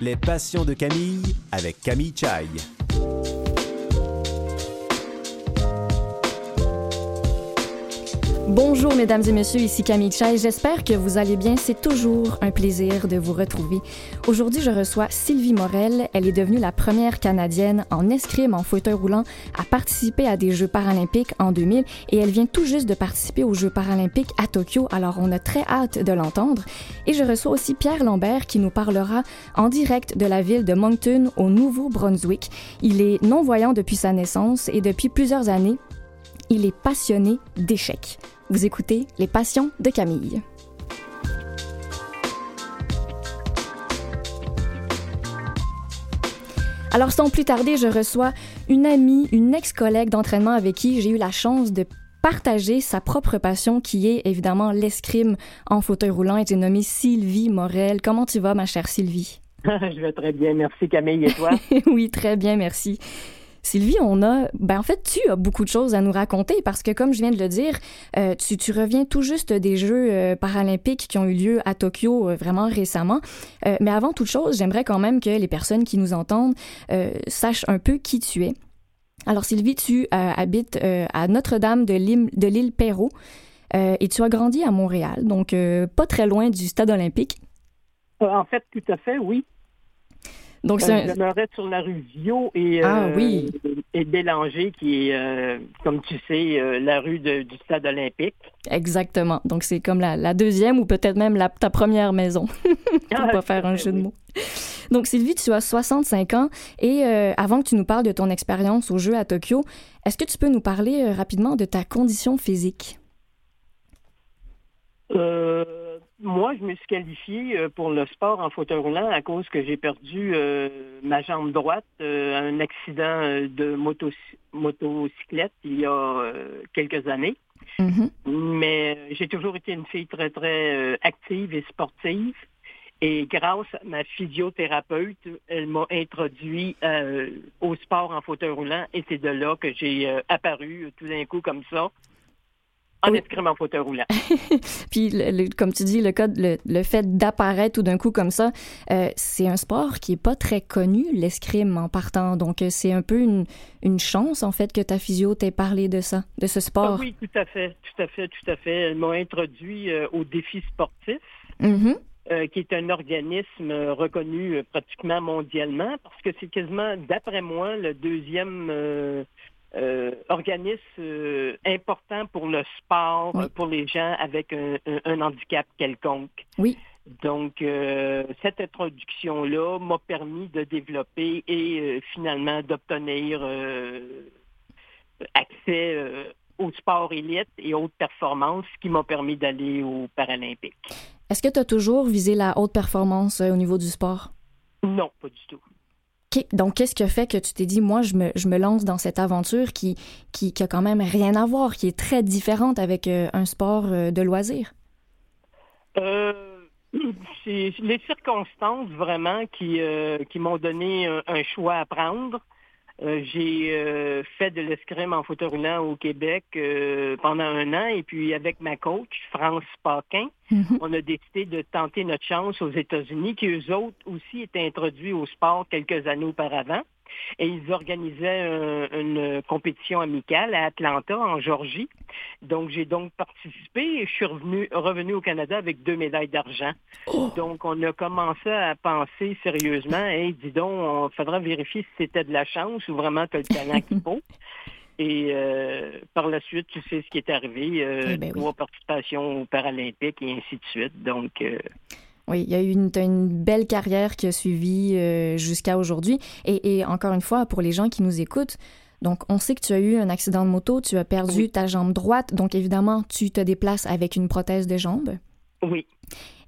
Les passions de Camille avec Camille Chai. Bonjour mesdames et messieurs, ici Camille Chai. J'espère que vous allez bien. C'est toujours un plaisir de vous retrouver. Aujourd'hui, je reçois Sylvie Morel. Elle est devenue la première Canadienne en escrime en fauteuil roulant à participer à des Jeux paralympiques en 2000 et elle vient tout juste de participer aux Jeux paralympiques à Tokyo. Alors on a très hâte de l'entendre. Et je reçois aussi Pierre Lambert qui nous parlera en direct de la ville de Moncton au Nouveau-Brunswick. Il est non-voyant depuis sa naissance et depuis plusieurs années, il est passionné d'échecs. Vous écoutez Les Passions de Camille. Alors sans plus tarder, je reçois une amie, une ex-collègue d'entraînement avec qui j'ai eu la chance de partager sa propre passion qui est évidemment l'escrime en fauteuil roulant. Elle est nommée Sylvie Morel. Comment tu vas, ma chère Sylvie? Je vais très bien, merci Camille. Et toi? oui, très bien, merci. Sylvie, on a, ben en fait, tu as beaucoup de choses à nous raconter parce que, comme je viens de le dire, euh, tu, reviens tout juste des Jeux euh, paralympiques qui ont eu lieu à Tokyo euh, vraiment récemment. mais avant toute chose, j'aimerais quand même que les personnes qui nous entendent sachent un peu qui tu es. Alors, Sylvie, tu habites à Notre-Dame de l'île Perrault et tu as grandi à Montréal, donc pas très loin du stade olympique. En fait, tout à fait, oui. Donc, c'est un... demeurais sur la rue Viau et, ah, oui. et Bélanger, qui est, euh, comme tu sais, euh, la rue de, du stade olympique. Exactement. Donc, c'est comme la, la, deuxième ou peut-être même la, ta première maison, pour ah, pas faire un jeu de mots. Donc, Sylvie, tu as 65 ans et euh, avant que tu nous parles de ton expérience au jeu à Tokyo, est-ce que tu peux nous parler rapidement de ta condition physique? Euh, moi, je me suis qualifié euh, pour le sport en fauteuil roulant à cause que j'ai perdu euh, ma jambe droite à un accident de motocyclette il y a quelques années. Mm-hmm. Mais j'ai toujours été une fille très, très active et sportive. Et grâce à ma physiothérapeute, elle m'a introduit au sport en fauteuil roulant et c'est de là que j'ai apparu tout d'un coup comme ça en escrime en fauteuil roulant. Puis, comme tu dis, le, code, le, fait d'apparaître tout d'un coup comme ça, euh, c'est un sport qui est pas très connu, l'escrime en partant. Donc, euh, c'est un peu une, une, chance, en fait, que ta physio t'ait parlé de ça, de ce sport. Ah oui, tout à fait, tout à fait, tout à fait. Elle m'a introduit euh, au défi sportif. Mm-hmm. qui est un organisme reconnu pratiquement mondialement, parce que c'est quasiment, d'après moi, le deuxième euh, organisme euh, important pour le sport, pour les gens avec un, handicap quelconque. Oui. Donc, euh, cette introduction-là m'a permis de développer et finalement d'obtenir accès au sport élite et haute performance, ce qui m'a permis d'aller aux Paralympiques. Est-ce que tu as toujours visé la haute performance au niveau du sport? Non, pas du tout. Donc, qu'est-ce qui a fait que tu t'es dit, moi, je me, lance dans cette aventure qui, qui, a quand même rien à voir, qui est très différente avec euh, un sport euh, de loisir? Euh, c'est les circonstances vraiment qui, euh, qui m'ont donné un, choix à prendre. Euh, j'ai euh, fait de l'escrime en fauteuil roulant au Québec euh, pendant un an et puis avec ma coach, France Paquin, mhm. on a décidé de tenter notre chance aux États-Unis, qui eux autres aussi étaient introduits au sport quelques années auparavant et ils organisaient une compétition amicale à Atlanta, en Georgie. Donc, j'ai donc participé et je suis revenu, revenu au Canada avec deux médailles d'argent. Oh! Donc, on a commencé à penser sérieusement, et dis donc, il faudra vérifier si c'était de la chance ou vraiment que le talent qu'il faut. Et euh, par la suite, tu sais ce qui est arrivé, euh, eh ben trois participations aux Paralympiques et ainsi de suite. Donc, euh, oui, il y a eu une, une belle carrière qui a suivi euh, jusqu'à aujourd'hui. Et, et, encore une fois, pour les gens qui nous écoutent, donc on sait que tu as eu un accident de moto, tu as perdu ta jambe droite, donc évidemment, tu te déplaces avec une prothèse de jambe. Oui.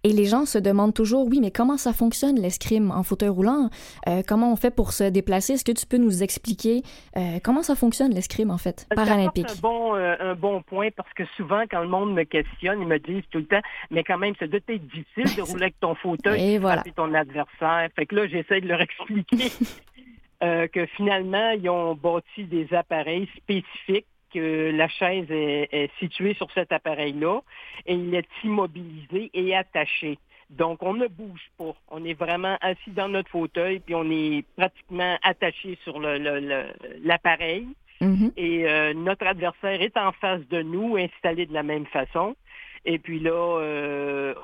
Et les gens se demandent toujours, oui, mais comment ça fonctionne l'escrime en fauteuil roulant? Euh, comment on fait pour se déplacer? Est-ce que tu peux nous expliquer euh, comment ça fonctionne l'escrime, en fait, paralympique? C'est un bon, euh, un bon point parce que souvent, quand le monde me questionne, ils me disent tout le temps, mais quand même, ça doit être difficile de rouler avec ton fauteuil et voilà. ton adversaire. Fait que là, j'essaie de leur expliquer. que finalement, ils ont bâti des appareils spécifiques que la chaise est, située sur cet appareil-là et il est immobilisé et attaché. Donc, on ne bouge pas. On est vraiment assis dans notre fauteuil, puis on est pratiquement attaché sur l'appareil. Mm-hmm. Et euh, notre adversaire est en face de nous, installé de la même façon. Et puis là, euh,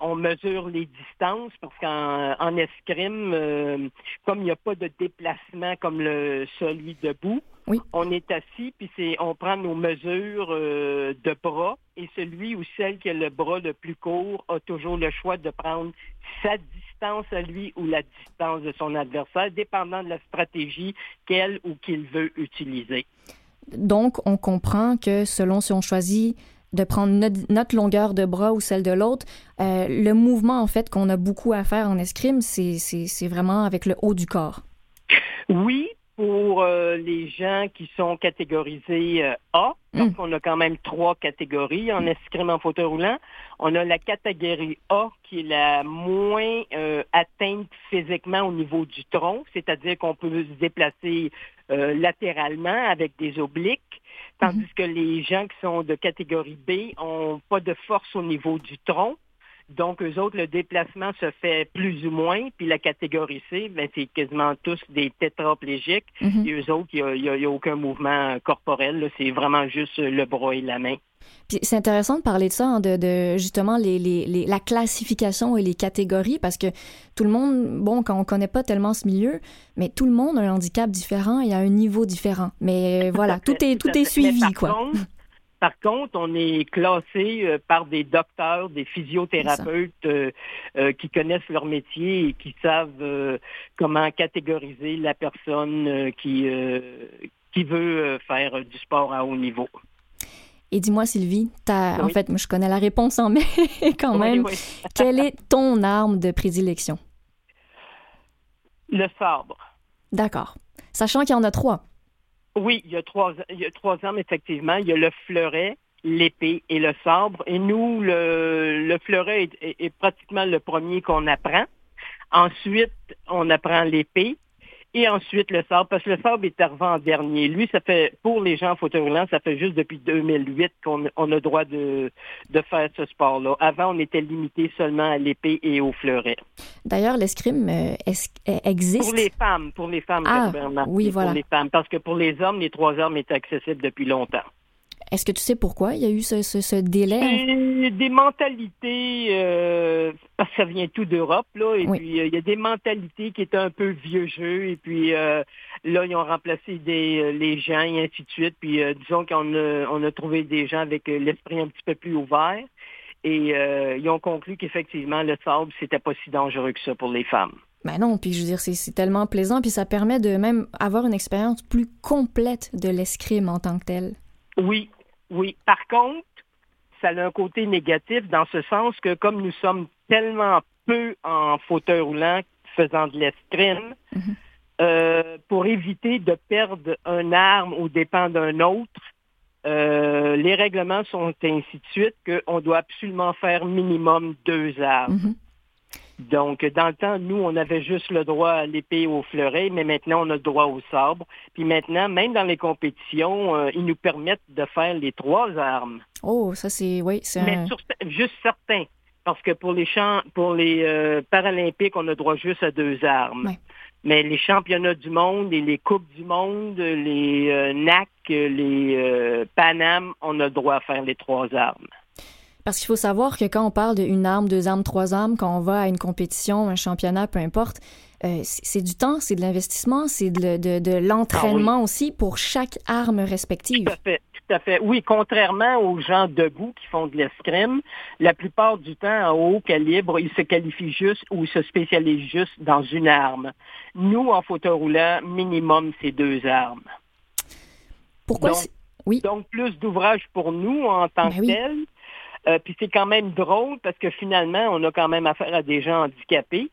on, mesure les distances parce qu'en escrime, euh, comme il n'y a pas de déplacement comme le celui debout, on est assis puis c'est on prend nos mesures euh, de bras et celui ou celle qui a le bras le plus court a toujours le choix de prendre sa distance à lui ou la distance de son adversaire, dépendant de la stratégie qu'elle ou qu'il veut utiliser. Donc, on comprend que selon si on choisit de prendre notre, longueur de bras ou celle de l'autre. Euh, le mouvement, en fait, qu'on a beaucoup à faire en escrime, c'est vraiment avec le haut du corps. Oui, pour euh, les gens qui sont catégorisés euh, A, hmm. donc on a quand même trois catégories en escrime en fauteuil roulant. On a la catégorie A qui est la moins atteinte physiquement au niveau du tronc, c'est-à-dire qu'on peut se déplacer latéralement avec des obliques. Tandis mhm. que les gens qui sont de catégorie B ont pas de force au niveau du tronc. Donc, eux autres, le déplacement se fait plus ou moins. Puis la catégorie C, ben, c'est quasiment tous des tétraplégiques. Mhm. Et eux autres, il n'y a, aucun mouvement corporel. C'est vraiment juste le bras et la main. Puis c'est intéressant de parler de ça, hein, de, justement les, les, la classification et les catégories, parce que tout le monde, bon, quand on connaît pas tellement ce milieu, mais tout le monde a un handicap différent et a un niveau différent. Mais voilà, tout est tout est suivi, quoi. Par contre, on est classé euh, par des docteurs, des physiothérapeutes euh, euh, qui connaissent leur métier et qui savent comment catégoriser la personne qui, qui veut faire du sport à haut niveau. Et dis-moi, Sylvie, en fait, moi, je connais la réponse, en mais quand même, quelle est ton arme de prédilection? Le sabre. D'accord. Sachant qu'il y en a trois. Oui, il y a trois, il y a trois armes, effectivement. Il y a le fleuret, l'épée et le sabre. Et nous, le, le fleuret est, pratiquement le premier qu'on apprend. Ensuite, on apprend l'épée. Et ensuite, le sabre, parce que le sabre est arrivé en dernier. Lui, ça fait, pour les gens en fauteuil roulant, ça fait juste depuis 2008 qu'on on a droit de, de faire ce sport-là. Avant, on était limité seulement à l'épée et au fleuret. D'ailleurs, l'escrime euh, existe? Pour les femmes, pour les femmes, ah, Oui, voilà. Pour les femmes. Parce que pour les hommes, les trois armes étaient accessibles depuis longtemps. Est-ce que tu sais pourquoi il y a eu ce, ce, délai? Des mentalités, euh, parce que ça vient tout d'Europe, là, et puis euh, il y a des mentalités qui étaient un peu vieux jeu, et puis euh, là, ils ont remplacé des, les gens, et ainsi de suite, puis disons qu'on a, on a trouvé des gens avec l'esprit un petit peu plus ouvert, et ils ont conclu qu'effectivement, le sable, c'était pas si dangereux que ça pour les femmes. Ben non, puis je veux dire, c'est tellement plaisant, puis ça permet de même avoir une expérience plus complète de l'escrime en tant que tel. Oui, oui. Par contre, ça a un côté négatif dans ce sens que comme nous sommes tellement peu en fauteuil roulant faisant de l'escrime, mhm. euh, pour éviter de perdre un arme au dépend d'un autre, euh, les règlements sont ainsi de suite qu'on doit absolument faire minimum deux armes. Mhm. Donc, dans le temps, nous, on avait juste le droit à l'épée au fleuret, mais maintenant, on a le droit au sabre. Puis maintenant, même dans les compétitions, euh, ils nous permettent de faire les trois armes. Oh, ça c'est, oui, c'est Mais juste certains. Parce que pour les champs, pour les euh, Paralympiques, on a droit juste à deux armes. Mais les championnats du monde et les coupes du monde, les euh, NAC, les Panam, on a le droit à faire les trois armes. Parce qu'il faut savoir que quand on parle d'une arme, deux armes, trois armes, quand on va à une compétition, un championnat, peu importe, euh, c'est du temps, c'est de l'investissement, c'est de, l'entraînement ah aussi pour chaque arme respective. Tout à fait. Tout à fait. Oui, contrairement aux gens debout qui font de l'escrime, la plupart du temps, en haut calibre, ils se qualifient juste ou ils se spécialisent juste dans une arme. Nous, en fauteuil roulant, minimum, c'est deux armes. Pourquoi? Donc, oui. Donc, plus d'ouvrages pour nous en tant ben que tel. Euh, puis c'est quand même drôle parce que finalement, on a quand même affaire à des gens handicapés.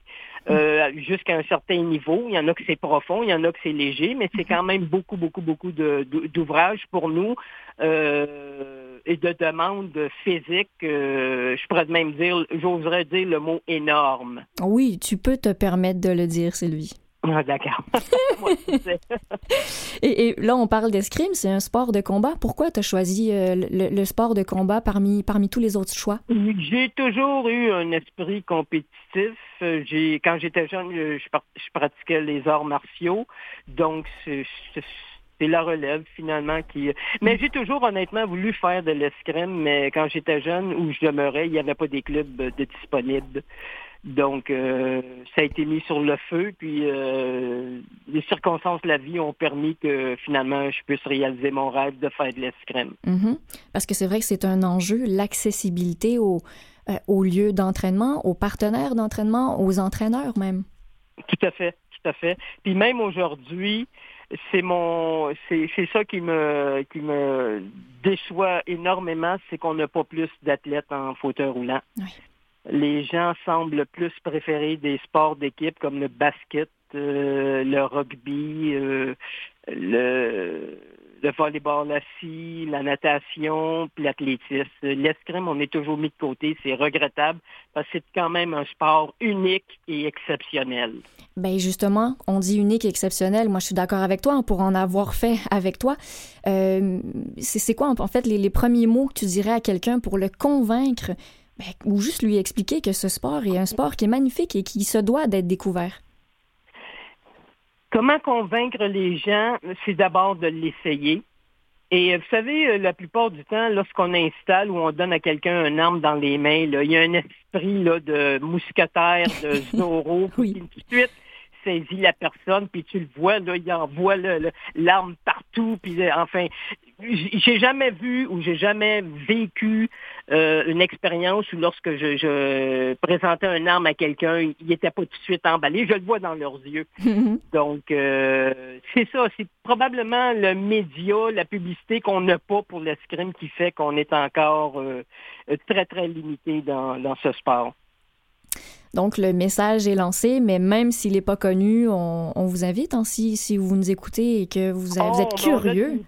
Euh, jusqu'à un certain niveau. Il y en a que c'est profond, il y en a que c'est léger, mais c'est quand même beaucoup, beaucoup, beaucoup d'ouvrages pour nous euh, et de demandes physiques. je pourrais même dire, j'oserais dire le mot énorme. Oui, tu peux te permettre de le dire, Sylvie. D'accord. et, là, on parle d'escrime, c'est un sport de combat. Pourquoi tu as choisi euh, le, sport de combat parmi, parmi tous les autres choix? J'ai toujours eu un esprit compétitif. J'ai, quand j'étais jeune, je, je, pratiquais les arts martiaux. Donc, c'est la relève finalement qui. Mais j'ai toujours honnêtement voulu faire de l'escrime, mais quand j'étais jeune, où je demeurais, il n'y avait pas des clubs de disponibles. Donc, euh, ça a été mis sur le feu, puis euh, les circonstances de la vie ont permis que finalement je puisse réaliser mon rêve de faire de l'escrime. Mm-hmm. Parce que c'est vrai que c'est un enjeu, l'accessibilité aux euh, au lieux d'entraînement, aux partenaires d'entraînement, aux entraîneurs même. Tout à fait, tout à fait. Puis même aujourd'hui, c'est mon c'est ça qui me qui me déçoit énormément, c'est qu'on n'a pas plus d'athlètes en fauteuil roulant. Oui les gens semblent plus préférer des sports d'équipe comme le basket, euh, le rugby, euh, le, le volleyball assis, la natation, puis l'athlétisme. L'escrime, on est toujours mis de côté. C'est regrettable parce que c'est quand même un sport unique et exceptionnel. Ben justement, on dit unique et exceptionnel. Moi, je suis d'accord avec toi pour en avoir fait avec toi. Euh, c'est quoi, en fait, les premiers mots que tu dirais à quelqu'un pour le convaincre ben, ou juste lui expliquer que ce sport est un sport qui est magnifique et qui se doit d'être découvert. Comment convaincre les gens, c'est d'abord de l'essayer. Et euh, vous savez, euh, la plupart du temps, lorsqu'on installe ou on donne à quelqu'un une arme dans les mains, il y a un esprit là, de mousquetaire, de Zorro, oui. tout de suite saisit la personne, puis tu le vois, là, il envoie l'arme partout, puis euh, enfin, j'ai jamais vu ou j'ai jamais vécu euh, une expérience où lorsque je, présentais une arme à quelqu'un, il n'était pas tout de suite emballé. Je le vois dans leurs yeux. Donc, euh, c'est ça. C'est probablement le média, la publicité qu'on n'a pas pour l'escrime qui fait qu'on est encore très, très limité dans ce sport. Donc, le message est lancé, mais même s'il n'est pas connu, on, vous invite, hein, si, si, vous nous écoutez et que vous, êtes oh, curieux.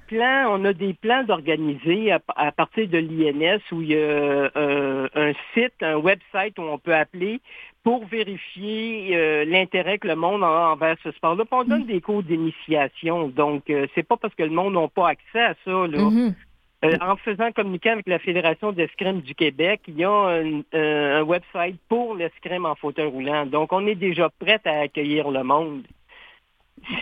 On a des plans, d'organiser à, partir de l'INS où il y a euh, un site, un website où on peut appeler pour vérifier euh, l'intérêt que le monde a envers ce sport-là. On donne mm. des cours d'initiation, donc euh, c'est pas parce que le monde n'a pas accès à ça. Là. Mm-hmm. Euh, en faisant communiquer avec la Fédération d'escrime du Québec, il y a un, euh, un website pour l'escrime en fauteuil roulant. Donc, on est déjà prêt à accueillir le monde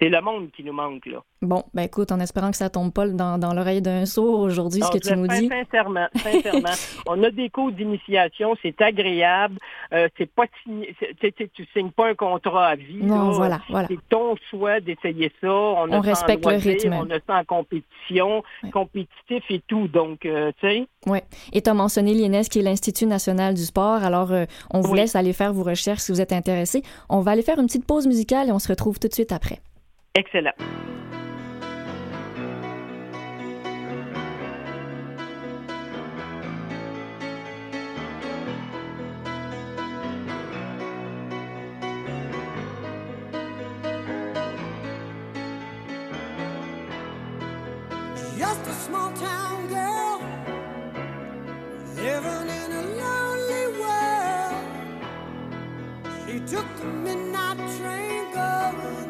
c'est le monde qui nous manque, là. Bon, ben écoute, en espérant que ça tombe pas dans, dans l'oreille d'un sourd aujourd'hui, ce que tu nous dis. Sincèrement, sincèrement. on a des cours d'initiation, c'est agréable. Euh, c'est pas tu signes pas un contrat à vie. Non, voilà, voilà. C'est ton choix d'essayer ça. On, on respecte le rythme. On a ça en compétition, compétitif et tout. Donc, euh, tu sais. Oui. Et tu as mentionné l'INES, qui est l'Institut national du sport. Alors, euh, on vous laisse aller faire vos recherches si vous êtes intéressé. On va aller faire une petite pause musicale et on se retrouve tout de suite après. Excellent. Just a small town girl living in a lonely world. She took the midnight train going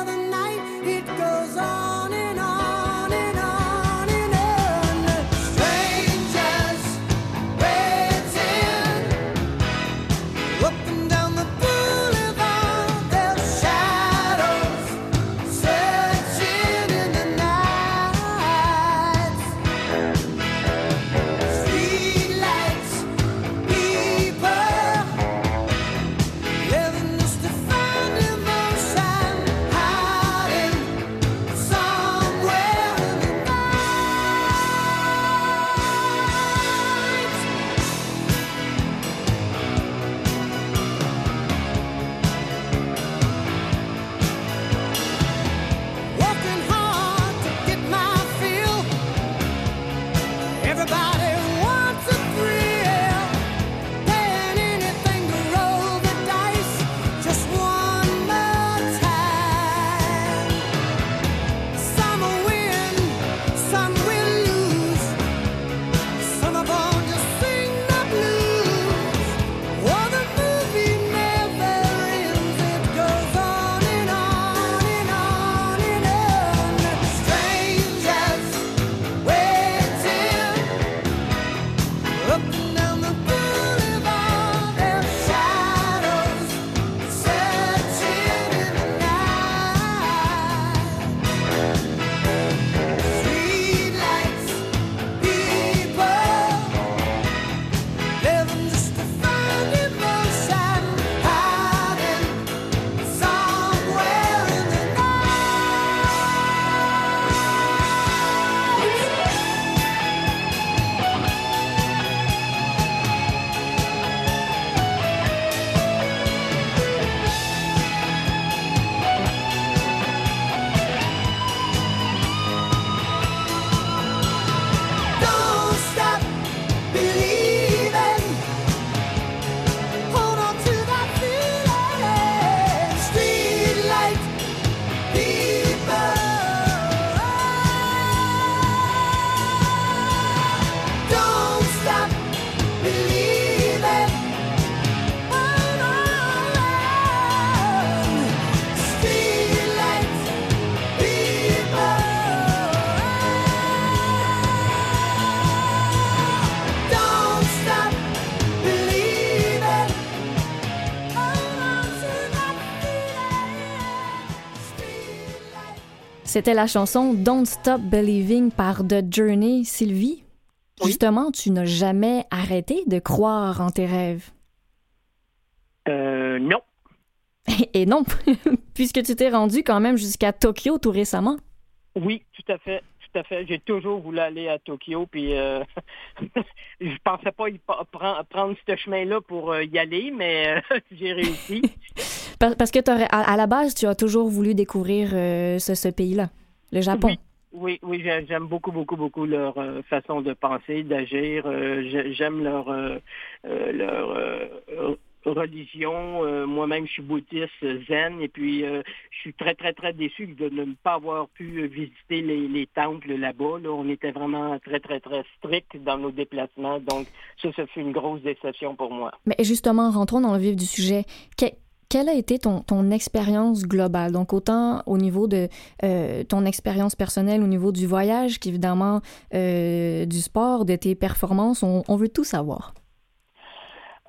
C'était la chanson Don't Stop Believing par The Journey. Sylvie, justement, tu n'as jamais arrêté de croire en tes rêves? Euh, non. Et non, puisque tu t'es rendu quand même jusqu'à Tokyo tout récemment. Oui, tout à fait. Tout à fait. J'ai toujours voulu aller à Tokyo, puis euh, je pensais pas y pa- prendre, prendre ce chemin-là pour euh, y aller, mais euh, j'ai réussi. Par- Parce que à, à la base, tu as toujours voulu découvrir euh, ce, ce pays-là, le Japon. Oui. Oui, oui, j'ai- j'aime beaucoup, beaucoup, beaucoup leur euh, façon de penser, d'agir. Euh, j'ai- j'aime leur leur religion. Moi-même, je suis bouddhiste zen, et puis je suis très, très, très déçu de ne pas avoir pu visiter les, les temples là-bas. Là, on était vraiment très, très, très strict dans nos déplacements, donc ça, ça fait une grosse déception pour moi. Mais justement, rentrons dans le vif du sujet. Que- quelle a été ton, ton expérience globale? Donc, autant au niveau de euh, ton expérience personnelle, au niveau du voyage, qu'évidemment euh, du sport, de tes performances, on, on veut tout savoir.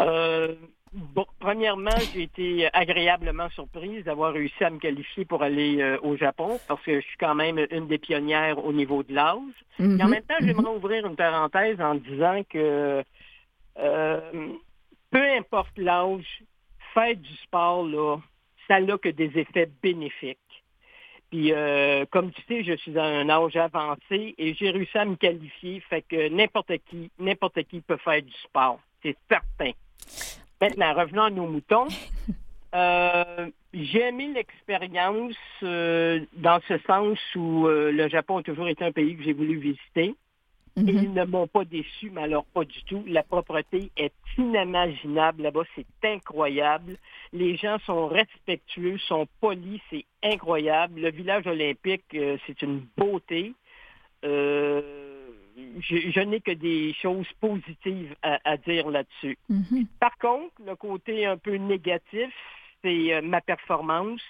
Euh, bon, premièrement, j'ai été agréablement surprise d'avoir réussi à me qualifier pour aller au Japon parce que je suis quand même une des pionnières au niveau de l'âge. Et en Mhm. même temps, j'aimerais ouvrir une parenthèse en disant que peu importe l'âge, faire du sport, là, ça n'a que des effets bénéfiques. Puis, euh, comme tu sais, je suis à un âge avancé et j'ai réussi à me qualifier, fait que n'importe qui, n'importe qui peut faire du sport, c'est certain. Maintenant, revenons à nos moutons. Euh, j'ai aimé l'expérience euh, dans ce sens où euh, le Japon a toujours été un pays que j'ai voulu visiter. Et Mhm. ils ne m'ont pas déçu, mais alors pas du tout. La propreté est inimaginable là-bas, c'est incroyable. Les gens sont respectueux, sont polis, c'est incroyable. Le village olympique, euh, c'est une beauté. Euh, je, je n'ai que des choses positives à, à dire là-dessus. Mhm. Par contre, le côté un peu négatif, c'est euh, ma performance.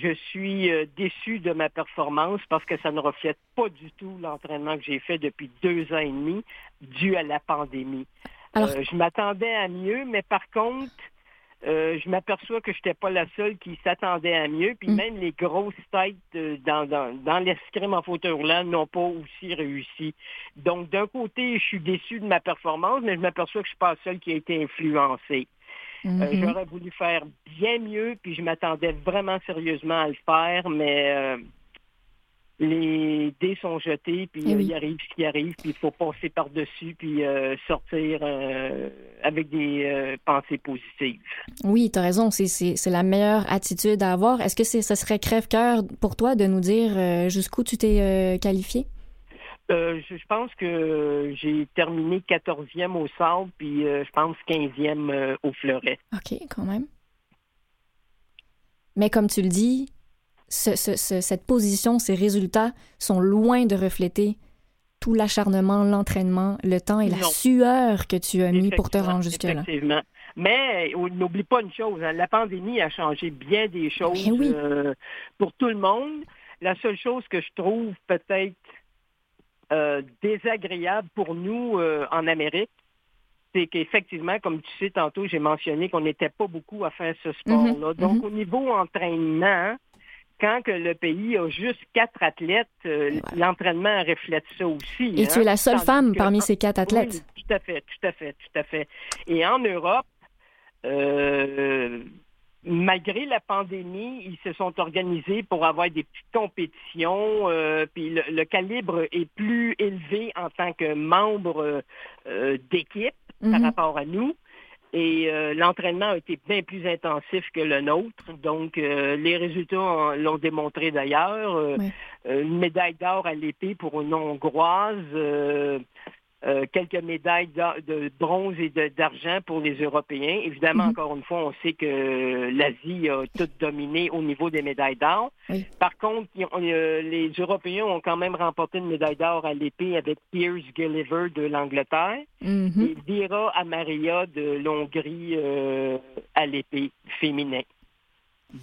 Je suis euh, déçu de ma performance parce que ça ne reflète pas du tout l'entraînement que j'ai fait depuis deux ans et demi dû à la pandémie. Alors- Euh, je m'attendais à mieux, mais par contre, euh, je m'aperçois que je n'étais pas la seule qui s'attendait à mieux. Puis Mm. même les grosses têtes dans, dans, dans l'escrime en fauteuil roulant n'ont pas aussi réussi. Donc, d'un côté, je suis déçu de ma performance, mais je m'aperçois que je suis pas la seule qui a été influencée. Euh, Mhm. J'aurais voulu faire bien mieux, puis je m'attendais vraiment sérieusement à le faire, mais euh, les dés sont jetés, puis Eh euh, oui. il arrive ce qui arrive, puis il faut passer par-dessus, puis euh, sortir euh, avec des euh, pensées positives. Oui, tu as raison, c'est- c'est c'est la meilleure attitude à avoir. Est-ce que c'est- ce serait crève-cœur pour toi de nous dire euh, jusqu'où tu t'es euh, qualifié? Euh, je, je pense que j'ai terminé 14e au sable, puis euh, je pense 15e euh, au fleuret. OK, quand même. Mais comme tu le dis, ce- ce- ce- cette position, ces résultats sont loin de refléter tout l'acharnement, l'entraînement, le temps et la Non. sueur que tu as mis pour te rendre jusque-là. Effectivement. Mais euh, n'oublie pas une chose, hein, la pandémie a changé bien des choses Eh oui. euh, pour tout le monde. La seule chose que je trouve peut-être euh, désagréable pour nous euh, en Amérique, c'est qu'effectivement, comme tu sais tantôt, j'ai mentionné qu'on n'était pas beaucoup à faire ce sport-là. Mhm, Donc, mhm. au niveau entraînement, quand que le pays a juste quatre athlètes, euh, l'entraînement reflète ça aussi. Et hein. tu es la seule Tandis femme que parmi ces quatre athlètes. oui, tout à fait, tout à fait, tout à fait. Et en Europe, euh, malgré la pandémie, ils se sont organisés pour avoir des petites compétitions. euh, puis le, le calibre est plus élevé en tant que membre euh, d'équipe par Mhm. rapport à nous. Et euh, l'entraînement a été bien plus intensif que le nôtre. Donc, euh, les résultats l'ont démontré d'ailleurs. Euh, une médaille d'or à l'épée pour une Hongroise. Euh, quelques médailles de bronze et d'argent pour les Européens. Évidemment, Mhm. encore une fois, on sait que l'Asie a tout dominé au niveau des médailles d'or. Oui. Par contre, euh, les Européens ont quand même remporté une médaille d'or à l'épée avec Piers Gilliver de l'Angleterre Mhm. et Vera Amaria de l'Hongrie euh, à l'épée féminin.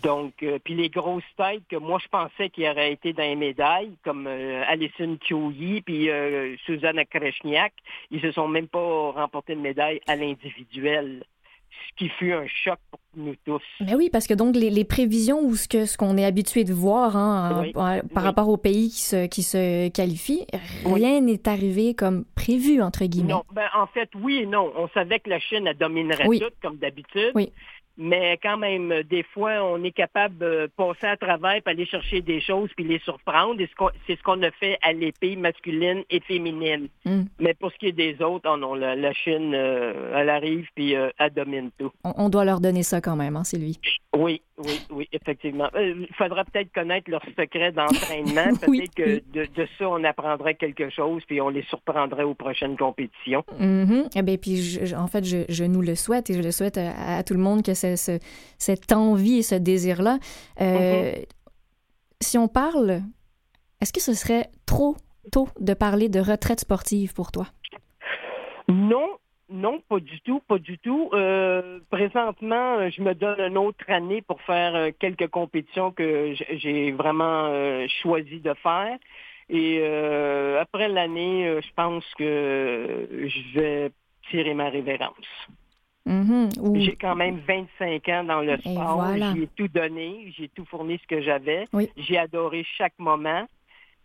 Donc, euh, puis les grosses têtes que moi je pensais qu'il auraient été dans les médailles, comme euh, Alison Kyoyi puis euh, Susanna Kreshniak, ils se sont même pas remporté de médaille à l'individuel. ce qui fut un choc pour nous tous. Mais oui, parce que donc les, les prévisions ou ce que ce qu'on est habitué de voir hein, Oui, en- en- par oui. rapport aux pays qui se, qui se qualifient, rien n'est arrivé comme prévu, entre guillemets. Non, ben, en fait, oui et non. On savait que la Chine, elle dominerait tout, comme d'habitude. Oui. Mais quand même, des fois, on est capable de passer à travers, puis aller chercher des choses, puis les surprendre. Et c'est ce qu'on a fait à l'épée masculine et féminine. Mm. Mais pour ce qui est des autres, oh non, la, la Chine, euh, elle arrive, puis euh, elle domine tout. On, on doit leur donner ça quand même, hein, Sylvie. Oui, oui, oui, effectivement. Euh, Il faudra peut-être connaître leur secret d'entraînement. Oui, peut-être que de, de ça, on apprendrait quelque chose, puis on les surprendrait aux prochaines compétitions. Eh bien, puis je- en fait, je, je nous le souhaite et je le souhaite à, à tout le monde que ce- ce- cette envie et ce désir-là. Euh, Si on parle, est-ce que ce serait trop tôt de parler de retraite sportive pour toi? Non, non, pas du tout, pas du tout. Euh, présentement, je me donne une autre année pour faire euh, quelques compétitions que j'ai vraiment euh, choisi de faire. Et euh, après l'année, je pense que je vais tirer ma révérence. Mhm. Ou- J'ai quand même 25 ans dans le sport. voilà. J'ai tout donné, j'ai tout fourni ce que j'avais. Oui. J'ai adoré chaque moment.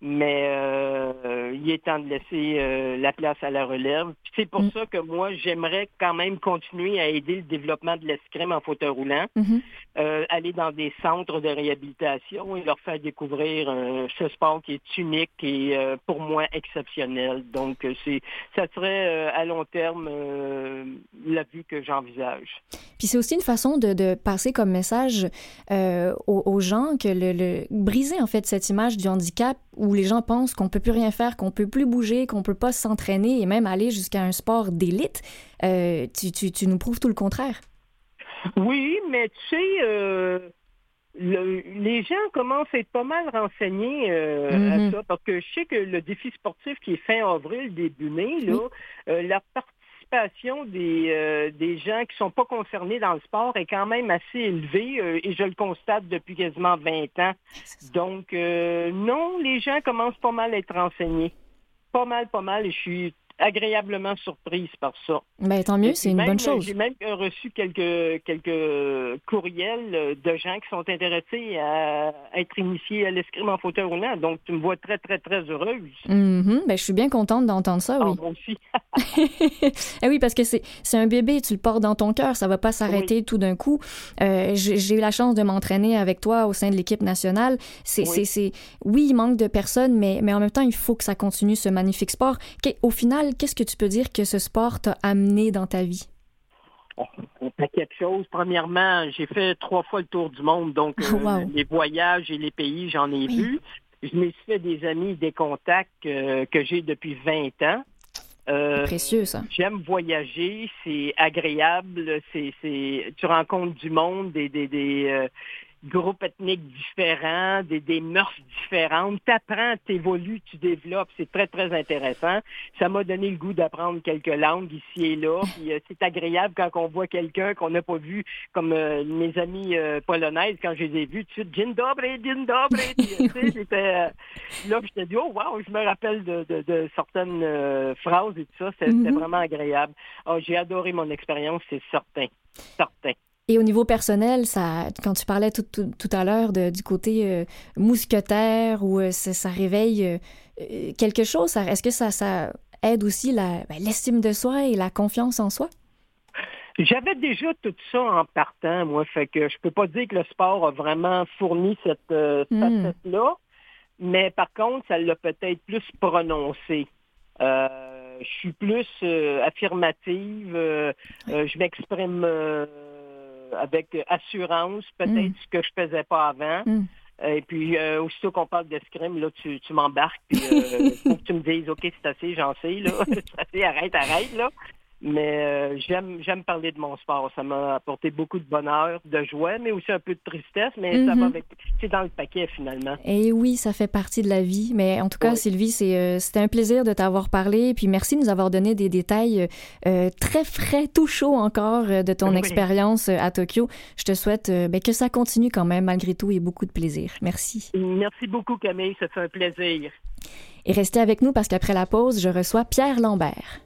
Mais euh, il est temps de laisser euh, la place à la relève. C'est pour Mm. ça que moi, j'aimerais quand même continuer à aider le développement de l'escrime en fauteuil roulant, Mhm. euh, aller dans des centres de réhabilitation et leur faire découvrir ce sport qui est unique et pour moi exceptionnel. Donc, c'est ça serait à long terme la vue que j'envisage. Puis c'est aussi une façon de, de passer comme message aux, aux gens que le, le- briser en fait cette image du handicap où les gens pensent qu'on peut plus rien faire, qu'on peut plus bouger, qu'on peut pas s'entraîner et même aller jusqu'à un sport d'élite. Euh, tu, tu, tu nous prouves tout le contraire. Oui, mais tu sais, euh, le- les gens commencent à être pas mal renseignés euh, Mhm. à ça, parce que je sais que le défi sportif qui est fin avril, début mai, là, la participation des, euh, des gens qui sont pas concernés dans le sport est quand même assez élevée, euh, et je le constate depuis quasiment 20 ans. Donc, euh, non, les gens commencent pas mal à être renseignés. Pas mal, pas mal, et je suis agréablement surprise par ça. Ben, tant mieux, c'est une Même, bonne chose. J'ai même euh, reçu quelques, quelques courriels euh, de gens qui sont intéressés à être initiés à l'escrime en fauteuil roulant. Donc, tu me vois très, très, très heureuse. Mhm. Ben, je suis bien contente d'entendre ça, Ah, oui. moi aussi. Eh oui, parce que c'est un bébé, tu le portes dans ton cœur, ça va pas s'arrêter tout d'un coup. Euh, J'ai eu la chance de m'entraîner avec toi au sein de l'équipe nationale. C'est, Oui. oui, il manque de personnes, mais, mais en même temps, il faut que ça continue ce magnifique sport. Au final, qu'est-ce que tu peux dire que ce sport t'a amené dans ta vie? On fait quelque chose. Premièrement, j'ai fait trois fois le tour du monde. Donc, euh, Wow. les voyages et les pays, j'en ai Oui. vu. Je me suis fait des amis, des contacts euh, que j'ai depuis 20 ans. Euh, Précieux, ça. J'aime voyager, c'est agréable, c'est, c'est, tu rencontres du monde, des, des, des euh, groupes ethniques différents, des, des mœurs différentes, t'apprends, t'évolues, tu développes, c'est très, très intéressant. Ça m'a donné le goût d'apprendre quelques langues ici et là, puis euh, c'est agréable quand on voit quelqu'un qu'on n'a pas vu, comme euh, mes amis euh, polonaises, quand je les ai vus, tout de suite, Dzień dobry, dzień dobry, euh, tu j'étais, euh, là, puis je t'ai dit, oh wow, je me rappelle de, de, de certaines euh, phrases et tout ça, c'était Mhm. vraiment agréable. Ah, j'ai adoré mon expérience, c'est certain, certain. Et au niveau personnel, ça, quand tu parlais tout, tout, tout à l'heure du côté euh, mousquetaire, où euh, ça, ça réveille euh, quelque chose, est-ce que ça, ça aide aussi ben, l'estime de soi et la confiance en soi? J'avais déjà tout ça en partant, moi, fait que je peux pas dire que le sport a vraiment fourni cette euh, Mm. facette-là, mais par contre, ça l'a peut-être plus prononcé. Je suis plus euh, affirmative, euh, euh, je m'exprime avec assurance, peut-être Mm. ce que je faisais pas avant. Mm. Et puis, euh, aussitôt qu'on parle d'escrime, là, tu, tu m'embarques, puis euh, faut que tu me dises, OK, c'est assez, j'en sais, là, c'est assez, arrête, arrête, là. Mais euh, j'aime j'aime parler de mon sport. Ça m'a apporté beaucoup de bonheur, de joie, mais aussi un peu de tristesse, mais ça Mhm. va avec. C'est dans le paquet finalement. Et oui, ça fait partie de la vie. Mais en tout cas, Oui. Sylvie, c'est, euh, c'était un plaisir de t'avoir parlé. Puis merci de nous avoir donné des détails euh, très frais, tout chaud encore de ton Oui. expérience à Tokyo. Je te souhaite ben, que ça continue quand même, malgré tout, et beaucoup de plaisir. Merci. Merci beaucoup, Camille. Ça fait un plaisir. Et restez avec nous parce qu'après la pause, je reçois Pierre Lambert.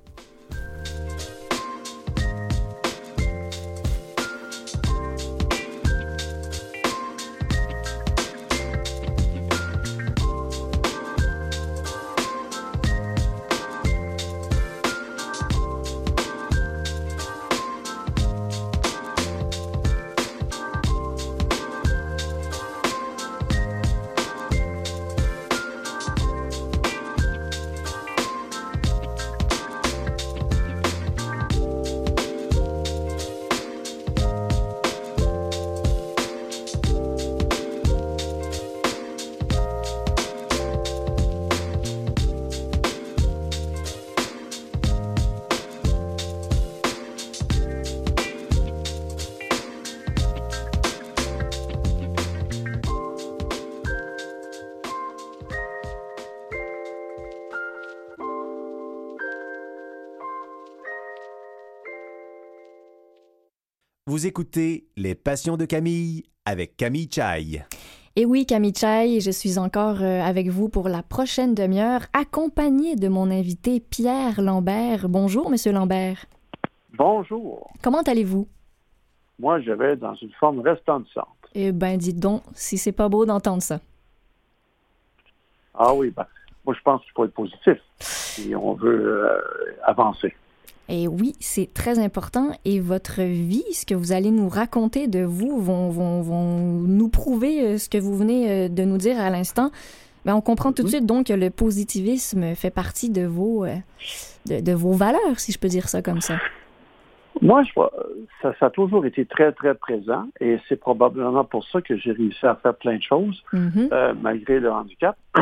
Vous écoutez Les Passions de Camille avec Camille Chai. Et oui, Camille Chai, je suis encore euh, avec vous pour la prochaine demi-heure, accompagnée de mon invité Pierre Lambert. Bonjour, Monsieur Lambert. Bonjour. Comment allez-vous? Moi, je vais dans une forme restantissante. Eh ben, dites donc, si c'est pas beau d'entendre ça. Ah oui, ben, moi, je pense qu'il faut être positif si on veut euh, avancer. Et oui, c'est très important. Et votre vie, ce que vous allez nous raconter de vous, vont, vont, vont nous prouver euh, ce que vous venez euh, de nous dire à l'instant. Mais on comprend tout de suite donc que le positivisme fait partie de vos, euh, de, de vos valeurs, si je peux dire ça comme ça. Moi, je ça, ça a toujours été très, très présent et c'est probablement pour ça que j'ai réussi à faire plein de choses Mhm. euh, malgré le handicap.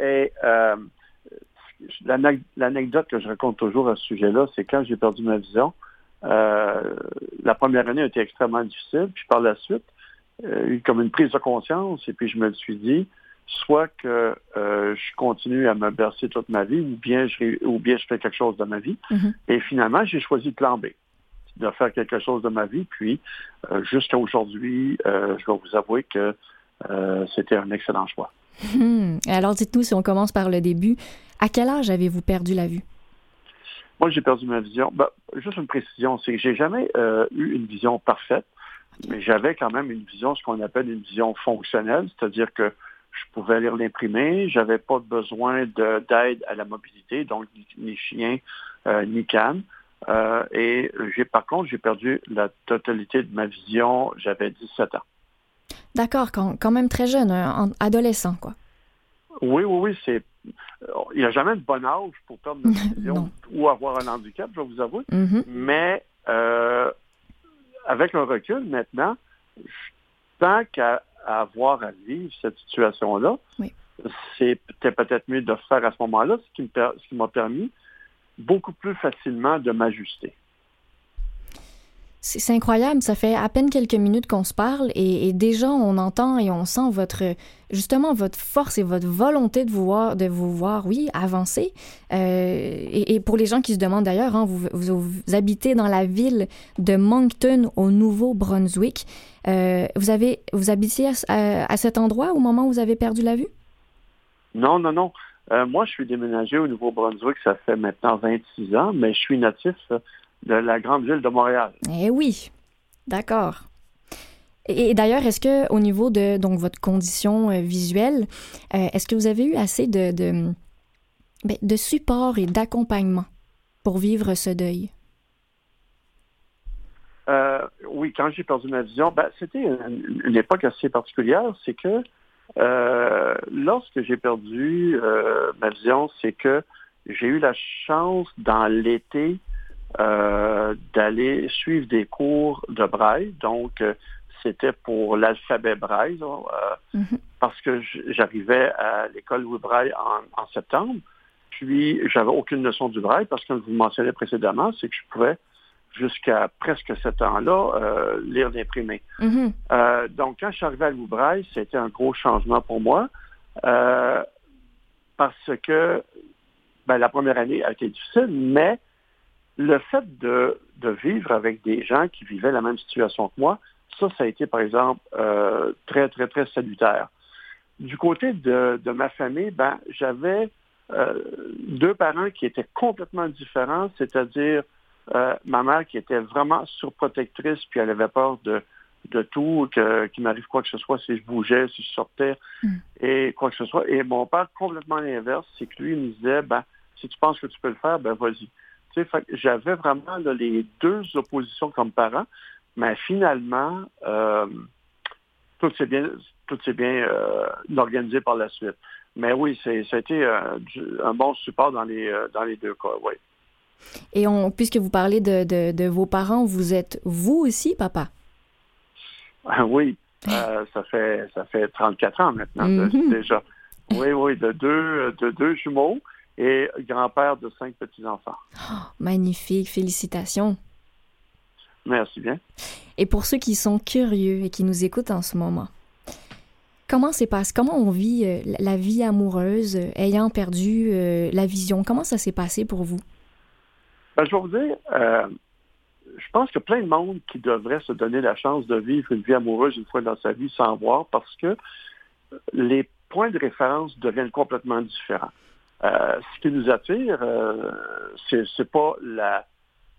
Et euh, l'anecdote que je raconte toujours à ce sujet-là, c'est quand j'ai perdu ma vision, euh, la première année a été extrêmement difficile, puis par la suite, euh, eu comme une prise de conscience, et puis je me suis dit, soit que euh, je continue à me bercer toute ma vie, ou bien je, ou bien je fais quelque chose de ma vie. Mhm. Et finalement, j'ai choisi le plan B, de faire quelque chose de ma vie. Puis, euh, jusqu'à aujourd'hui, euh, je vais vous avouer que c'était un excellent choix. Hmm. Alors dites-nous, si on commence par le début, à quel âge avez-vous perdu la vue? Moi, j'ai perdu ma vision. Ben, juste une précision, c'est que j'ai jamais euh, eu une vision parfaite, mais j'avais quand même une vision, ce qu'on appelle une vision fonctionnelle, c'est-à-dire que je pouvais lire l'imprimé, j'avais pas besoin de- d'aide à la mobilité, donc ni, ni chien, euh, ni canne. Euh, et j'ai par contre, j'ai perdu la totalité de ma vision, j'avais 17 ans. D'accord, quand, quand même très jeune, un- en- adolescent, quoi. Oui, oui, oui, c'est. Il n'y a jamais de bon âge pour perdre vision Non. ou avoir un handicap, je vous avouer. Mhm. Mais euh, avec un recul maintenant, tant qu'à avoir à vivre cette situation-là, Oui. c'était peut-être mieux de faire à ce moment-là, ce qui m'a permis beaucoup plus facilement de m'ajuster. C'est incroyable, ça fait à peine quelques minutes qu'on se parle et, déjà on entend et on sent votre justement votre force et votre volonté de vous voir, de vous voir, oui, avancer. Euh, et, pour les gens qui se demandent d'ailleurs, hein, vous, habitez dans la ville de Moncton au Nouveau-Brunswick. Euh, vous avez vous habitiez à, cet endroit au moment où vous avez perdu la vue? Non, non, non. Euh, moi, je suis déménagé au Nouveau-Brunswick, ça fait maintenant 26 ans, mais je suis natif de la grande ville de Montréal. Eh oui, d'accord. Et, d'ailleurs, est-ce que au niveau de donc votre condition euh, visuelle, euh, est-ce que vous avez eu assez de de, ben, de support et d'accompagnement pour vivre ce deuil? Euh, oui, quand j'ai perdu ma vision, ben, c'était une, une époque assez particulière. C'est que lorsque j'ai perdu ma vision, c'est que j'ai eu la chance dans l'été euh, d'aller suivre des cours de braille. Donc, euh, c'était pour l'alphabet braille, là, euh, Mhm. parce que j'arrivais à l'école Louis Braille en, en septembre. Puis, j'avais aucune notion du braille parce que, comme je vous mentionnais précédemment, c'est que je pouvais jusqu'à presque sept ans-là, euh, lire l'imprimé. Mhm. Euh, donc, quand je suis arrivé à Loubraille, c'était un gros changement pour moi euh, parce que ben, la première année a été difficile, mais le fait de, de vivre avec des gens qui vivaient la même situation que moi, ça, ça a été, par exemple, euh, très, très, très salutaire. Du côté de, de ma famille, ben, j'avais euh, deux parents qui étaient complètement différents, c'est-à-dire euh, ma mère qui était vraiment surprotectrice, puis elle avait peur de, de tout, que- qu'il m'arrive quoi que ce soit si je bougeais, si je sortais, Mm. et quoi que ce soit. Et mon père, complètement l'inverse, c'est que lui, il me disait, ben, si tu penses que tu peux le faire, ben vas-y. J'avais vraiment là, les deux oppositions comme parent, mais finalement, euh, tout s'est bien, tout bien euh, organisé par la suite. Mais oui, c'est, ça a été euh, un bon support dans les, dans les deux cas, oui. Et on, puisque vous parlez de, de, de vos parents, vous êtes vous aussi papa? Ah oui, euh, ça fait ça fait 34 ans maintenant Mhm. déjà. Oui, oui, de deux de deux jumeaux et grand-père de cinq petits-enfants. Magnifique, félicitations. Merci bien. Et pour ceux qui sont curieux et qui nous écoutent en ce moment, comment c'est passé Comment on vit euh, la- vie amoureuse euh, ayant perdu euh, la vision Comment ça s'est passé pour vous? Ben, je vais vous dire, je pense a plein de monde qui devrait se donner la chance de vivre une vie amoureuse une fois dans sa vie sans voir parce que les points de référence deviennent complètement différents. Euh, ce qui nous attire, euh, c'est pas la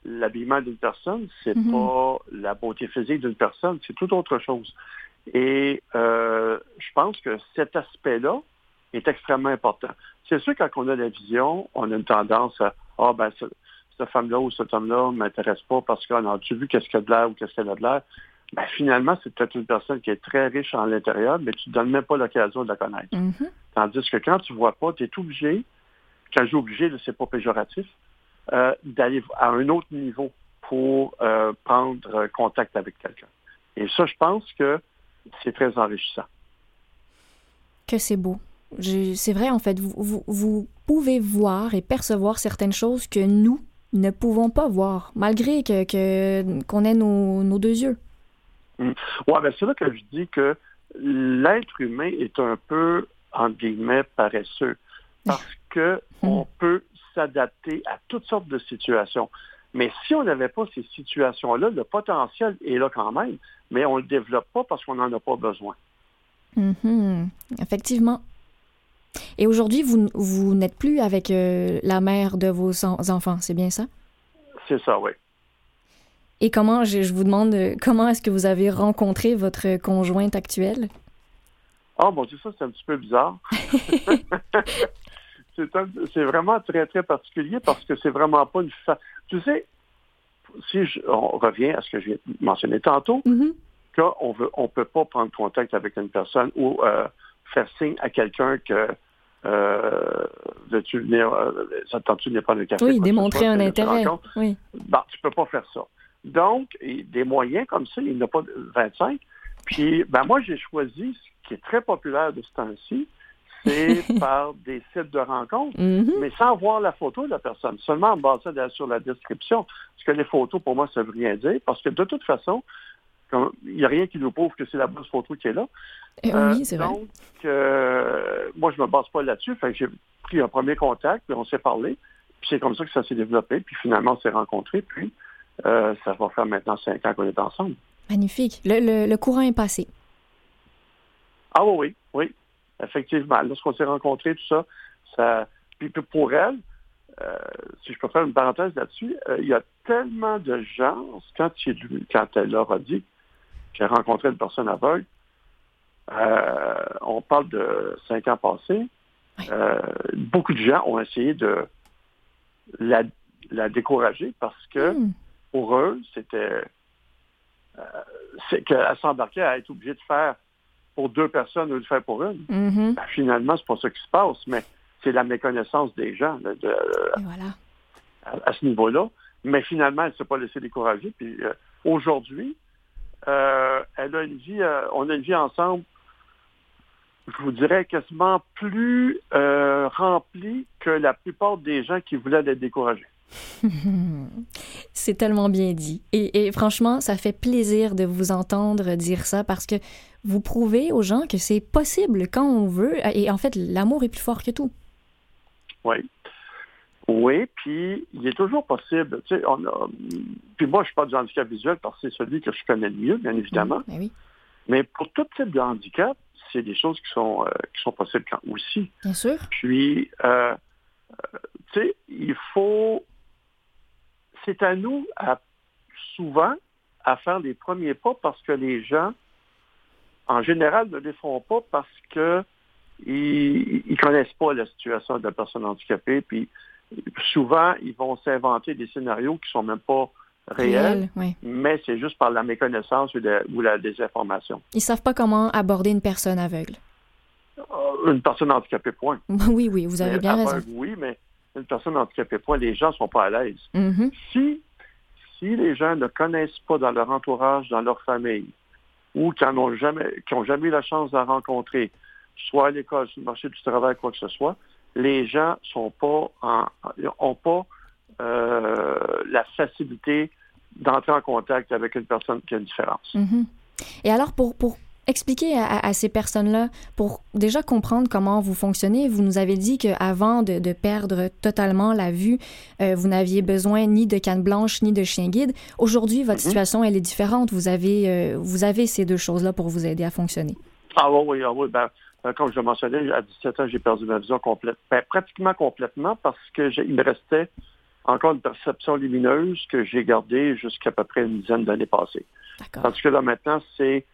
l'habillement d'une personne, c'est Mhm. pas la beauté physique d'une personne, c'est tout autre chose. Et euh, je pense que cet aspect-là est extrêmement important. C'est sûr, quand on a la vision, on a une tendance à Ah ben ce- cette femme-là ou cet homme-là ne m'intéresse pas parce qu'on a tu vu qu'est-ce qu'elle a de l'air ou qu'est-ce qu'elle a de l'air. Ben, finalement, c'est peut-être une personne qui est très riche en l'intérieur, mais tu ne donnes même pas l'occasion de la connaître. Mhm. Tandis que quand tu vois pas, tu es obligé, quand je dis obligé, c'est pas péjoratif, euh, d'aller à un autre niveau pour euh, prendre contact avec quelqu'un. Et ça, je pense que c'est très enrichissant. Que c'est beau. C'est vrai, en fait, vous, vous, vous pouvez voir et percevoir certaines choses que nous ne pouvons pas voir, malgré que que- qu'on ait nos, nos deux yeux. Ouais, ben c'est là que je dis que l'être humain est un peu, entre guillemets, paresseux. Parce que on peut s'adapter à toutes sortes de situations. Mais si on n'avait pas ces situations-là, le potentiel est là quand même, mais on ne le développe pas parce qu'on n'en a pas besoin. Mhm. Effectivement. Et aujourd'hui, vous, vous n'êtes plus avec euh, la mère de vos en- enfants, c'est bien ça? C'est ça, oui. Et comment, je, je vous demande, euh, comment est-ce que vous avez rencontré votre conjointe actuelle? Ah, bon Dieu, ça, c'est un petit peu bizarre. c'est vraiment très, très particulier parce que c'est vraiment pas une fa... Tu sais, si je- on revient à ce que j'ai mentionné tantôt, Mhm. qu'on veut, on peut pas prendre contact avec une personne ou euh, faire signe à quelqu'un que euh, veux-tu venir, euh, ça te tente-tu de venir prendre le café? Oui, démontrer un tu intérêt. Oui. Bon, tu peux pas faire ça. Donc, des moyens comme ça, il n'y en a pas de 25. Puis, ben moi, j'ai choisi ce qui est très populaire de ce temps-ci, c'est par des sites de rencontres, Mhm. mais sans voir la photo de la personne, seulement en basant sur la description. Parce que les photos, pour moi, ça veut rien dire, parce que de toute façon, il n'y a rien qui nous prouve que c'est la bonne photo qui est là. Euh, Euh, oui, c'est vrai. Donc, euh, moi, je me base pas là-dessus. J'ai pris un premier contact, puis on s'est parlé. Puis c'est comme ça que ça s'est développé. Puis finalement, on s'est rencontrés. Puis euh, ça va faire maintenant cinq ans qu'on est ensemble. Magnifique. Le, le- le courant est passé. Ah oui, oui, oui. Effectivement. Lorsqu'on s'est rencontrés, tout ça, ça. Puis, pour elle, euh, si je peux faire une parenthèse là-dessus, euh, il y a tellement de gens, quand, il- quand elle leur a dit qu'elle rencontrait une personne aveugle, euh, on parle de cinq ans passés, Oui. beaucoup de gens ont essayé de la, la décourager parce que Hmm. pour eux, c'était c'est qu'elle s'embarquait à être obligée de faire pour deux personnes ou de faire pour une. Mhm. Ben, finalement, c'est pas ça qui se passe, mais c'est la méconnaissance des gens là, de- Et voilà. à, à ce niveau-là. Mais finalement, elle ne s'est pas laissée décourager. Puis euh, aujourd'hui, euh, elle a une vie, euh, on a une vie ensemble, je vous dirais quasiment plus euh, remplie que la plupart des gens qui voulaient la décourager. C'est tellement bien dit. Et, et franchement, ça fait plaisir de vous entendre dire ça parce que vous prouvez aux gens que c'est possible quand on veut. Et en fait, l'amour est plus fort que tout. Oui. Oui, puis il est toujours possible. Tu sais, on a, puis moi, je suis pas du handicap visuel parce que c'est celui que je connais le mieux, bien évidemment. Ben oui, Mais pour tout type de handicap, c'est des choses qui sont, euh, qui sont possibles quand, aussi. bien sûr. Puis, euh, euh, tu sais, il faut... C'est à nous, à, souvent, à faire les premiers pas parce que les gens, en général, ne les font pas parce que ils ne connaissent pas la situation de la personne handicapée. Puis, souvent, ils vont s'inventer des scénarios qui sont même pas réels, Réel, oui. mais c'est juste par la méconnaissance ou, de- ou la désinformation. Ils savent pas comment aborder une personne aveugle. Euh, Une personne handicapée, point. Oui, oui, vous avez bien raison. aveugle, Oui, mais une personne handicapée, point. Les gens ne sont pas à l'aise. Mhm. Si, si les gens ne connaissent pas dans leur entourage, dans leur famille, ou qui n'ont jamais, qui ont jamais eu la chance de la rencontrer, soit à l'école, sur le marché du travail, quoi que ce soit, les gens sont pas en, ont pas euh, la facilité d'entrer en contact avec une personne qui a une différence. Mhm. Et alors, pour, pour expliquer à, ces personnes-là pour déjà comprendre comment vous fonctionnez. Vous nous avez dit qu'avant de, de perdre totalement la vue, euh, vous n'aviez besoin ni de canne blanche ni de chien guide. Aujourd'hui, votre mhm. situation, elle est différente. Vous avez, euh, vous avez ces deux choses-là pour vous aider à fonctionner. Ah oui, ah oui. Ben, ben comme je le mentionnais, à 17 ans, j'ai perdu ma vision complète, ben, pratiquement complètement parce qu'il me restait encore une perception lumineuse que j'ai gardée jusqu'à peu près une dizaine d'années passées. Parce que là, maintenant, c'est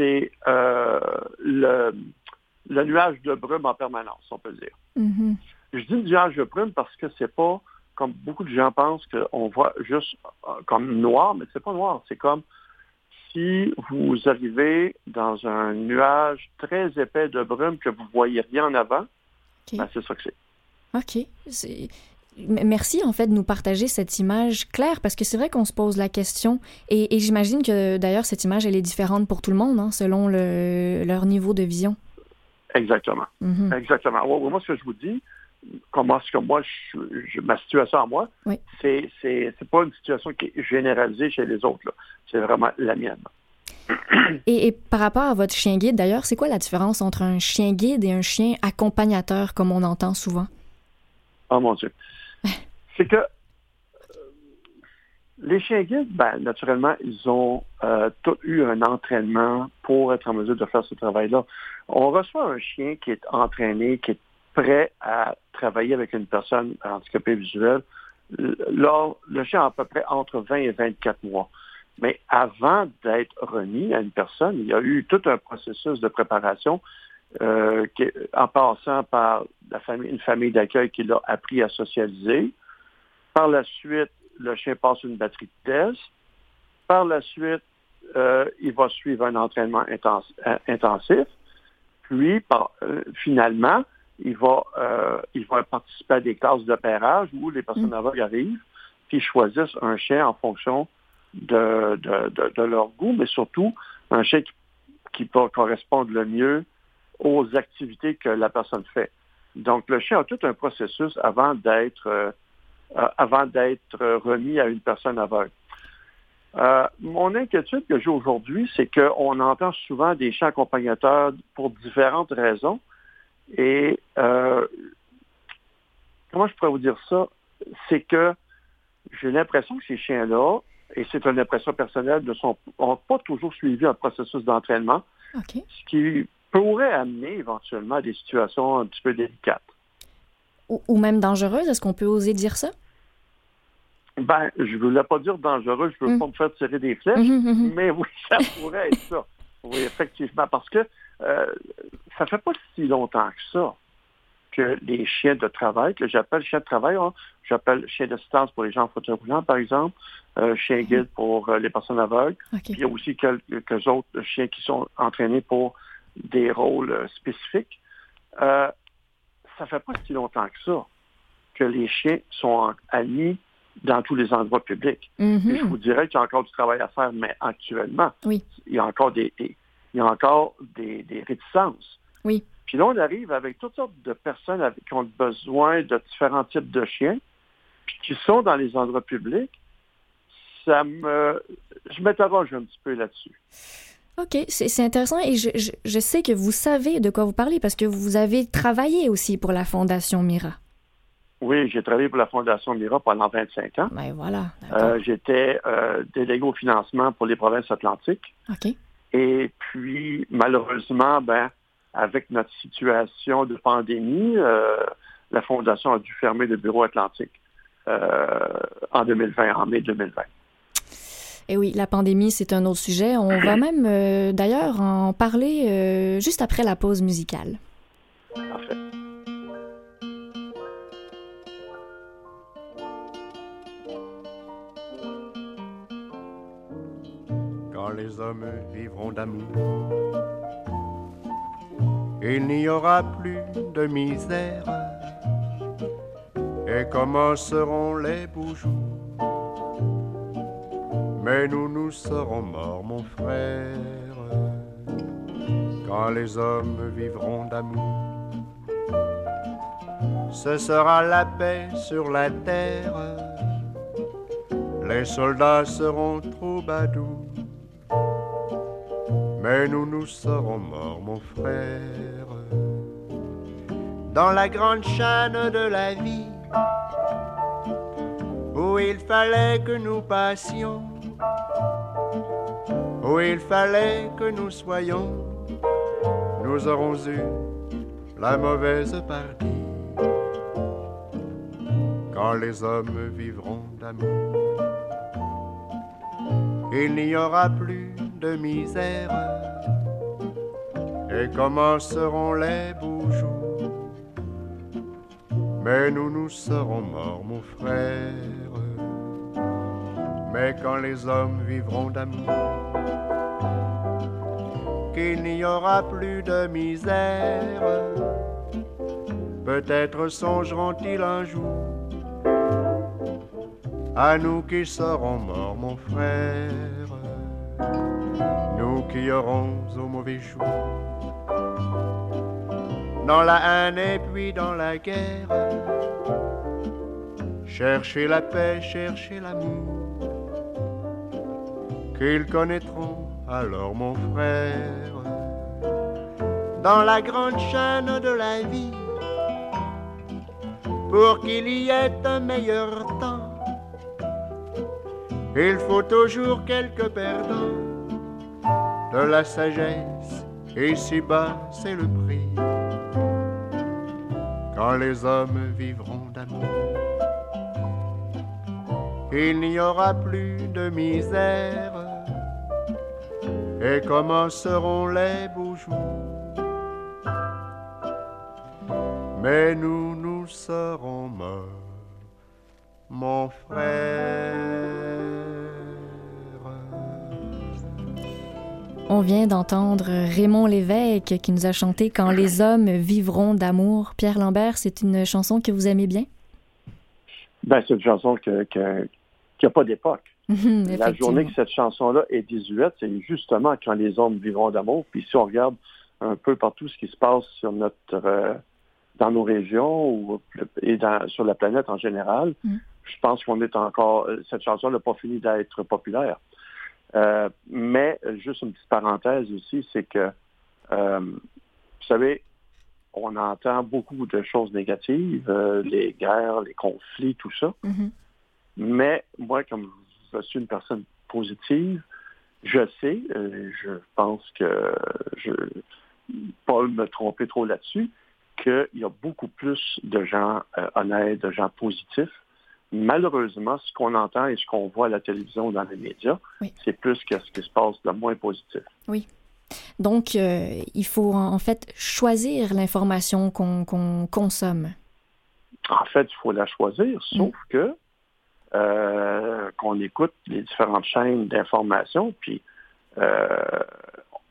c'est euh, le, le, nuage de brume en permanence, on peut dire. Mm-hmm. Je dis nuage de brume parce que c'est pas comme beaucoup de gens pensent qu'on voit juste euh, comme noir, mais c'est pas noir. C'est comme si vous arrivez dans un nuage très épais de brume que vous voyez rien en avant, ben, c'est ça que c'est. OK. Merci en fait de nous partager cette image claire parce que c'est vrai qu'on se pose la question et, j'imagine que d'ailleurs cette image elle est différente pour tout le monde hein, selon leur niveau de vision. Exactement. Mm-hmm. Exactement. moi, ce que je vous dis, comment ce que moi, je, ma situation à moi, c'est, c'est, pas une situation qui est généralisée chez les autres. C'est vraiment la mienne. Et, et, par rapport à votre chien guide, d'ailleurs, c'est quoi la différence entre un chien guide et un chien accompagnateur, comme on entend souvent? Oh mon Dieu c'est que euh, les chiens guides, ben, naturellement, ils ont euh, tous eu un entraînement pour être en mesure de faire ce travail-là. On reçoit un chien qui est entraîné, qui est prêt à travailler avec une personne handicapée visuelle. Là, le chien a à peu près entre 20 et 24 mois. Mais avant d'être remis à une personne, il y a eu tout un processus de préparation euh, en passant par une famille d'accueil qui l'a appris à socialiser, par la suite, le chien passe une batterie de test. Par la suite, euh, il va suivre un entraînement euh, intensif. Puis, euh, finalement, il va, il va participer à des classes d'opérage où les personnes mm. aveugles arrivent, puis choisissent un chien en fonction de, leur goût, mais surtout un chien qui, qui va correspondre le mieux aux activités que la personne fait. Donc, le chien a tout un processus avant d'être euh, avant d'être remis à une personne aveugle. Euh, mon inquiétude que j'ai aujourd'hui, c'est qu'on entend souvent des chiens accompagnateurs pour différentes raisons. Et euh, comment je pourrais vous dire ça? C'est que j'ai l'impression que ces chiens-là, et c'est une impression personnelle, ne sont pas toujours suivi un processus d'entraînement, ce qui pourrait amener éventuellement à des situations un petit peu délicates. Ou, même dangereuse, est-ce qu'on peut oser dire ça? Ben, je ne voulais pas dire dangereux, je ne veux mm. pas me faire tirer des flèches, mm-hmm, mm-hmm. mais oui, ça pourrait être ça. Oui, effectivement, parce que euh, ça fait pas si longtemps que ça que les chiens de travail, que j'appelle chiens de travail, hein, j'appelle chien d'assistance pour les gens en fauteuil roulant, par exemple, euh, chien mm-hmm. guide pour euh, les personnes aveugles. Puis il y a aussi quelques autres chiens qui sont entraînés pour des rôles euh, spécifiques. Ça fait pas si longtemps que ça que les chiens sont admis dans tous les endroits publics. Mm-hmm. je vous dirais qu'il y a encore du travail à faire, mais actuellement, il y a encore des, il y a encore des, réticences. Oui. Puis là, on arrive avec toutes sortes de personnes qui ont besoin de différents types de chiens, puis qui sont dans les endroits publics. Ça me, je m'interroge un petit peu là-dessus. OK, c'est intéressant et je, sais que vous savez de quoi vous parlez parce que vous avez travaillé aussi pour la Fondation Mira. Oui, j'ai travaillé pour la Fondation Mira pendant 25 ans. Ben voilà. Euh, j'étais euh, délégué au financement pour les provinces atlantiques. OK. Et puis, malheureusement, ben, avec notre situation de pandémie, euh, la Fondation a dû fermer le bureau atlantique en 2020, en mai 2020. Et eh oui, la pandémie, c'est un autre sujet. On va même d'ailleurs en parler juste après la pause musicale. Parfait. les hommes vivront d'amour. Il n'y aura plus de misère et commenceront les beaux jours. Mais nous, nous serons morts, mon frère, quand les hommes vivront d'amour. Ce sera la paix sur la terre, les soldats seront troubadours. Mais nous nous serons morts, mon frère, dans la grande chaîne de la vie, où il fallait que nous passions, où il fallait que nous soyons, nous aurons eu la mauvaise partie. Quand les hommes vivront d'amour, il n'y aura plus de misère et commenceront les beaux jours? Mais nous nous serons morts, mon frère. Mais quand les hommes vivront d'amour, qu'il n'y aura plus de misère, peut-être songeront-ils un jour à nous qui serons morts, mon frère, nous qui aurons au mauvais jour, dans la haine et puis dans la guerre, chercher la paix, chercher l'amour, qu'ils connaîtront alors, mon frère, dans la grande chaîne de la vie, pour qu'il y ait un meilleur temps il faut toujours quelques perdants de la sagesse, et si bas c'est le prix. Quand les hommes vivront d'amour, il n'y aura plus de misère, et commenceront les beaux jours. Mais nous, nous serons morts, mon frère. On vient d'entendre Raymond Lévesque qui nous a chanté Quand les hommes vivront d'amour. Pierre Lambert, c'est une chanson que vous aimez bien? Ben, c'est une chanson qui n'a pas d'époque. La journée que cette chanson-là est 18, c'est justement quand les hommes vivront d'amour. Puis si on regarde un peu partout ce qui se passe sur notre, euh, dans nos régions ou, et sur la planète en général, mm. je pense qu'on est encore, cette chanson n'a pas fini d'être populaire. Euh, mais juste une petite parenthèse aussi, c'est que, euh, vous savez, on entend beaucoup de choses négatives, euh, les guerres, les conflits, tout ça. Mm-hmm. Mais moi, comme je suis une personne positive, je sais, je pense que je pas me tromper trop là-dessus, qu'il y a beaucoup plus de gens honnêtes, de gens positifs malheureusement, ce qu'on entend et ce qu'on voit à la télévision dans les médias, c'est plus que ce qui se passe de moins positif. Oui. Donc, euh, il faut en fait choisir l'information qu'on consomme. En fait, il faut la choisir, sauf mm. que euh, qu'on écoute les différentes chaînes d'information, puis euh,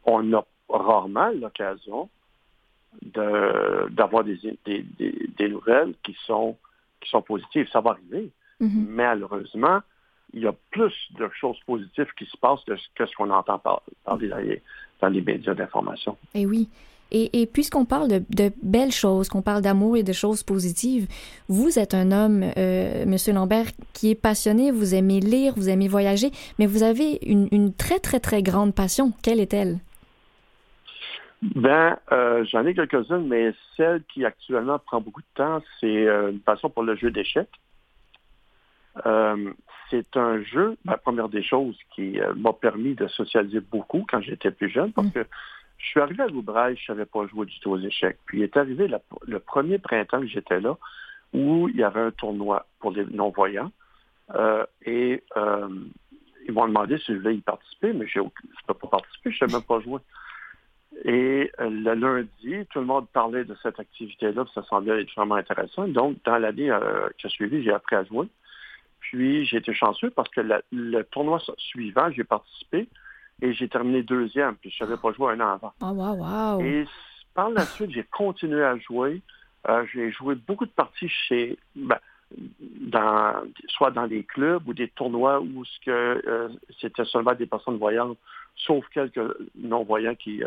on a rarement l'occasion d'avoir des, des, des, nouvelles qui sont qui sont positives. Ça va arriver. Mhm. Mais malheureusement, il y a plus de choses positives qui se passent que ce qu'on entend par, dans les médias d'information. Et eh oui. Et, puisqu'on parle de, belles choses, qu'on parle d'amour et de choses positives, vous êtes un homme, euh, Monsieur Lambert, qui est passionné, vous aimez lire, vous aimez voyager, mais vous avez une, une très, très, très grande passion. Quelle est-elle? Ben, euh, j'en ai quelques-unes, mais celle qui actuellement prend beaucoup de temps, c'est euh, une passion pour le jeu d'échecs. Euh, c'est un jeu, la première des choses, qui m'a permis de socialiser beaucoup quand j'étais plus jeune, parce mm. que je suis arrivé à Loubraille, je ne savais pas jouer du tout aux échecs. Puis il est arrivé le premier printemps que j'étais là, où il y avait un tournoi pour les non-voyants. et ils m'ont demandé si je voulais y participer, mais je ne peux pas participer, je ne sais même pas jouer. Et euh, le lundi, tout le monde parlait de cette activité-là, ça semblait être vraiment intéressant. Donc, dans l'année euh, qui a suivi, j'ai appris à jouer. Puis, j'ai été chanceux parce que le tournoi suivant, j'ai participé et j'ai terminé deuxième, puis je savais pas jouer un an avant. Oh, wow, wow. Et par la suite, j'ai continué à jouer. Euh, j'ai joué beaucoup de parties chez, ben, dans, soit dans des clubs ou des tournois où ce que c'était seulement des personnes voyantes, sauf quelques non-voyants qui,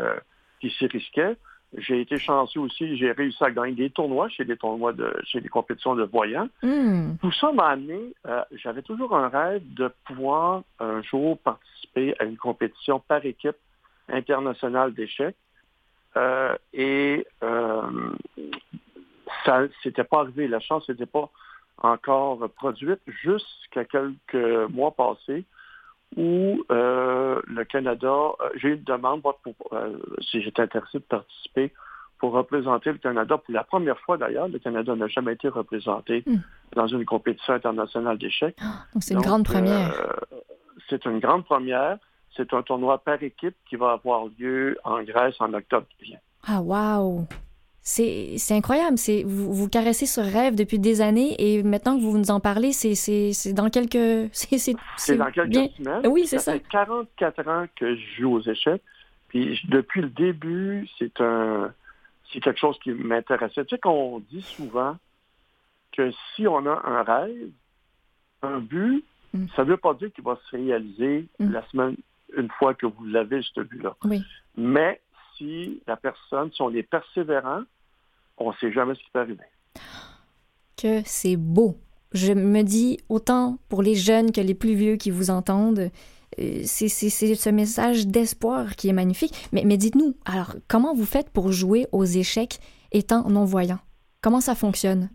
qui s'y risquait. J'ai été chanceux aussi, j'ai réussi à gagner des tournois chez des tournois de chez des compétitions de voyants. Hmm. Tout ça m'a amené, euh, j'avais toujours un rêve de pouvoir un jour participer à une compétition par équipe international d'échecs. Euh, et euh, ça s'était pas arrivé. La chance n'était pas encore produite jusqu'à quelques mois passés où euh, le Canada, euh, j'ai eu une demande pour, euh, si j'étais intéressé de participer pour représenter le Canada. Pour la première fois d'ailleurs, le Canada n'a jamais été représenté Mm. dans une compétition internationale d'échecs. Donc, c'est une grande première. c'est une grande première. C'est un tournoi par équipe qui va avoir lieu en Grèce en octobre qui vient. Ah, wow! C'est incroyable. C'est vous, vous caressez ce rêve depuis des années et maintenant que vous nous en parlez, c'est dans quelques... C'est dans quelques bien. semaines. Oui, c'est ça. fait 44 ans que je joue aux échecs. Puis depuis le début, c'est un c'est quelque chose qui m'intéressait. Tu sais qu'on dit souvent que si on a un rêve, un but, Mm. ça ne veut pas dire qu'il va se réaliser Mm. la semaine une fois que vous l'avez, ce but-là. Oui. Mais si la personne, si on est persévérant, on ne sait jamais ce qui peut arriver. que c'est beau. Je me dis, autant pour les jeunes que les plus vieux qui vous entendent, euh, c'est ce message d'espoir qui est magnifique. Mais, mais dites-nous, alors, comment vous faites pour jouer aux échecs étant non-voyant? Comment ça fonctionne?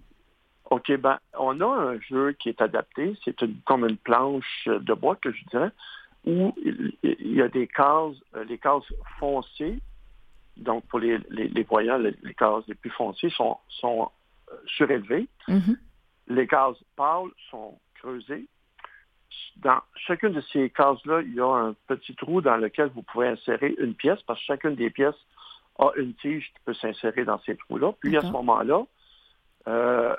OK, ben, on a un jeu qui est adapté. C'est comme une planche de bois, que je dirais, où il, il y a des cases, euh, les cases foncées. Donc, pour les, les- les voyants, les, les cases les plus foncées sont, sont euh, surélevées. Mhm. Les cases pâles sont creusées. Dans chacune de ces cases-là, il y a un petit trou dans lequel vous pouvez insérer une pièce, parce que chacune des pièces a une tige qui peut s'insérer dans ces trous-là. Puis à ce moment-là, euh,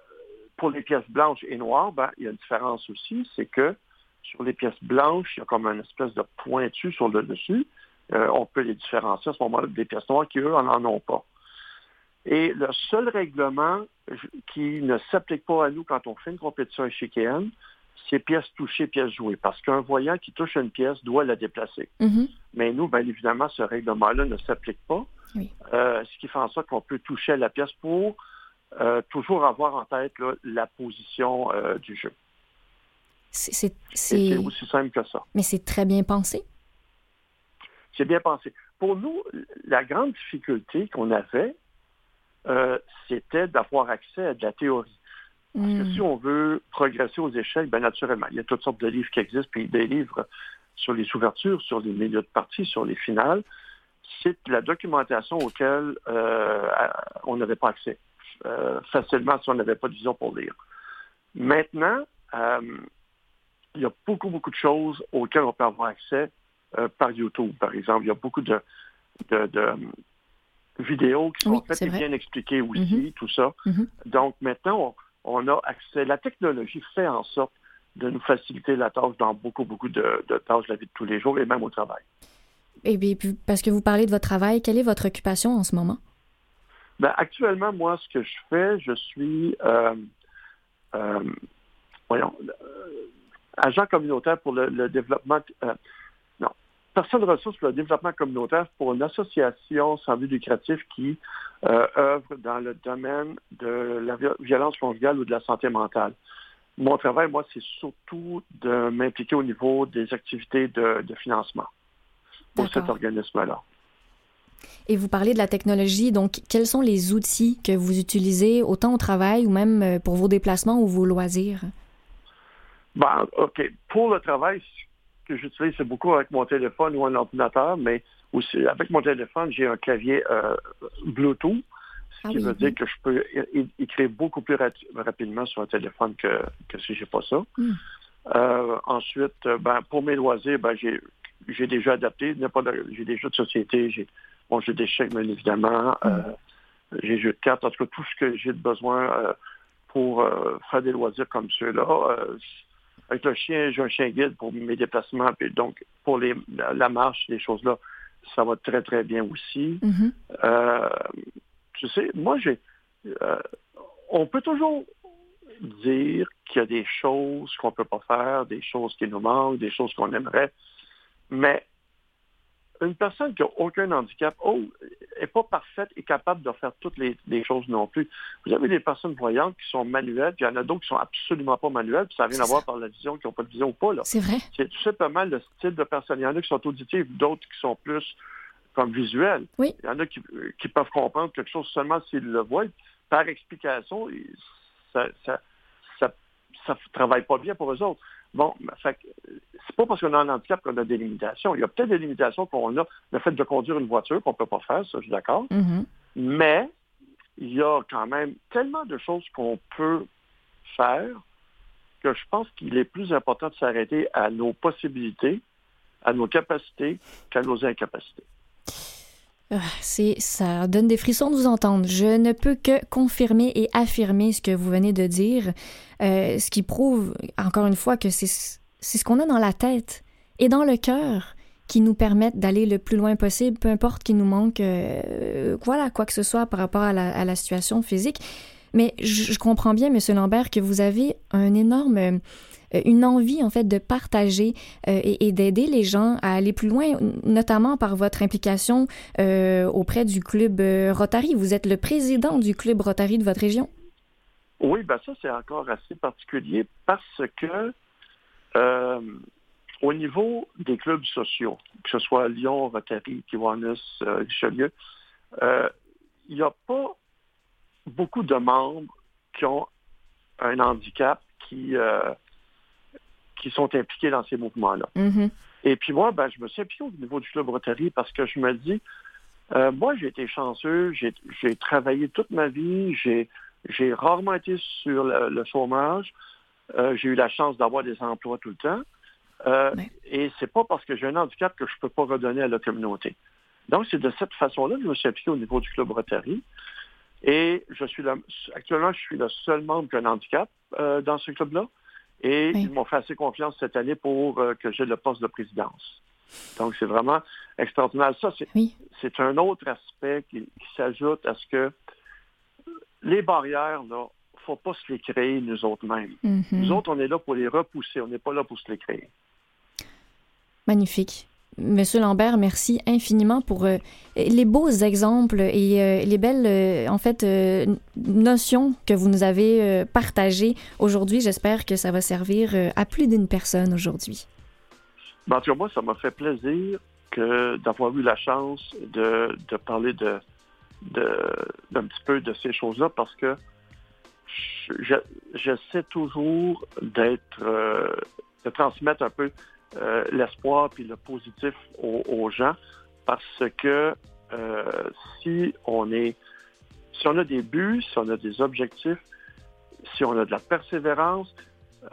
pour les pièces blanches et noires, ben, il y a une différence aussi, c'est que sur les pièces blanches, il y a comme une espèce de pointu sur le dessus. Euh, on peut les différencier à ce moment-là des pièces noires qui, eux, n'en ont pas. Et le seul règlement qui ne s'applique pas à nous quand on fait une compétition échiquienne, c'est pièces touchées, pièces jouées. Parce qu'un voyant qui touche une pièce doit la déplacer. Mhm. Mais nous, bien évidemment, ce règlement-là ne s'applique pas. Oui. Euh, ce qui fait en sorte qu'on peut toucher à la pièce pour euh, toujours avoir en tête là, la position euh, du jeu. C'est aussi simple que ça. mais c'est très bien pensé. C'est bien pensé. Pour nous, la grande difficulté qu'on avait, euh, c'était d'avoir accès à de la théorie. Parce que Mm. si on veut progresser aux échecs, bien naturellement, il y a toutes sortes de livres qui existent, puis des livres sur les ouvertures, sur les milieux de partie, sur les finales. C'est la documentation auquel euh, on n'avait pas accès euh, facilement si on n'avait pas de vision pour lire. Maintenant, il y a beaucoup, beaucoup de choses auxquelles on peut avoir accès euh, par YouTube, par exemple. Il y a beaucoup de, de, de vidéos qui sont Oui, faites et bien expliquées aussi, tout ça. Mhm. Donc maintenant, on, on a accès. La technologie fait en sorte de nous faciliter la tâche dans beaucoup, beaucoup de, de tâches de la vie de tous les jours et même au travail. Et puis, puis, parce que vous parlez de votre travail, quelle est votre occupation en ce moment? Ben, actuellement, moi, ce que je fais, je suis euh, euh, voyons, euh, agent communautaire pour le, le développement, euh, personne ressource pour le développement communautaire pour une association sans but lucratif qui euh, œuvre dans le domaine de la vi- violence conjugale ou de la santé mentale. Mon travail, moi, c'est surtout de m'impliquer au niveau des activités de, de financement pour cet organisme-là. Et vous parlez de la technologie, donc quels sont les outils que vous utilisez autant au travail ou même euh, pour vos déplacements ou vos loisirs? Bon, OK. Pour le travail, que j'utilise, c'est beaucoup avec mon téléphone ou un ordinateur, mais aussi avec mon téléphone, j'ai un clavier euh, Bluetooth, ce Ah qui oui, veut oui. dire que je peux écrire beaucoup plus ra- rapidement sur un téléphone que, que si j'ai pas ça. Hmm. Euh, ensuite, euh, ben, pour mes loisirs, ben, j'ai j'ai déjà adapté. J'ai des jeux de société, j'ai mon jeu d'échecs, bien évidemment. euh, j'ai des jeux de cartes, en tout cas, tout ce que j'ai de besoin pour faire des loisirs comme ceux-là. Avec le chien, j'ai un chien guide pour mes déplacements, puis donc pour les, la, marche, les choses-là, ça va très, très bien aussi. Mhm. Euh, tu sais, moi, j'ai. euh, on peut toujours dire qu'il y a des choses qu'on ne peut pas faire, des choses qui nous manquent, des choses qu'on aimerait, mais une personne qui n'a aucun handicap, oh, n'est pas parfaite et capable de faire toutes les, les choses non plus. Vous avez des personnes voyantes qui sont manuelles, puis il y en a d'autres qui sont absolument pas manuelles, puis ça n'a rien à voir par la vision, qui n'ont pas de vision ou pas. C'est vrai. C'est tout simplement le style de personne. Il y en a qui sont auditives, d'autres qui sont plus comme visuel. Oui. Il y en a qui, qui peuvent comprendre quelque chose seulement s'ils le voient. Par explication, ça ça, ça, ça travaille pas bien pour eux autres. Bon, fait que c'est pas parce qu'on a un handicap qu'on a des limitations. Il y a peut-être des limitations qu'on a. Le fait de conduire une voiture qu'on peut pas faire, ça, je suis d'accord. Mhm. Mais il y a quand même tellement de choses qu'on peut faire que je pense qu'il est plus important de s'arrêter à nos possibilités, à nos capacités qu'à nos incapacités. Ah, C'est, ça donne des frissons de vous entendre. Je ne peux que confirmer et affirmer ce que vous venez de dire, euh, ce qui prouve, encore une fois, que c'est, c'est ce qu'on a dans la tête et dans le cœur qui nous permettent d'aller le plus loin possible, peu importe qu'il nous manque, euh, voilà, quoi que ce soit par rapport à la, à la situation physique. Mais je, je comprends bien, Monsieur Lambert, que vous avez un énorme, une envie en fait de partager euh, et, d'aider les gens à aller plus loin, notamment par votre implication euh, auprès du club euh, Rotary. Vous êtes le président du club Rotary de votre région. Oui, ben ça, c'est encore assez particulier parce que euh, au niveau des clubs sociaux, que ce soit Lyon, Rotary, Kiwanis, euh, Richelieu, euh, il n'y a pas beaucoup de membres qui ont un handicap qui, euh, qui sont impliqués dans ces mouvements-là. Mhm. Et puis moi, ben, je me suis impliqué au niveau du club Rotary parce que je me dis, euh, moi, j'ai été chanceux, j'ai travaillé toute ma vie, j'ai rarement été sur le, le chômage, Euh, j'ai eu la chance d'avoir des emplois tout le temps. Euh, Ouais. Et c'est pas parce que j'ai un handicap que je peux pas redonner à la communauté. Donc, c'est de cette façon-là que je me suis impliqué au niveau du club Rotary. Et je suis le- actuellement, je suis le seul membre qui a un handicap euh, dans ce club-là. Et Oui. ils m'ont fait assez confiance cette année pour euh, que j'ai le poste de présidence. Donc, c'est vraiment extraordinaire. Ça, c'est Oui. un autre aspect qui, qui s'ajoute à ce que les barrières, là, faut pas se les créer nous autres mêmes. Mhm. Nous autres, on est là pour les repousser, on n'est pas là pour se les créer. Magnifique. Monsieur Lambert, merci infiniment pour euh, les beaux exemples et euh, les belles, euh, en fait, notions que vous nous avez partagées aujourd'hui. J'espère que ça va servir à plus d'une personne aujourd'hui. Ben, cas, moi, ça m'a fait plaisir d'avoir eu la chance de, parler de, d'un petit peu de ces choses-là parce que je- je- j'essaie toujours d'être, de transmettre un peu euh, l'espoir puis le positif aux, gens parce que euh, si on est, si on a des buts, si on a des objectifs, si on a de la persévérance,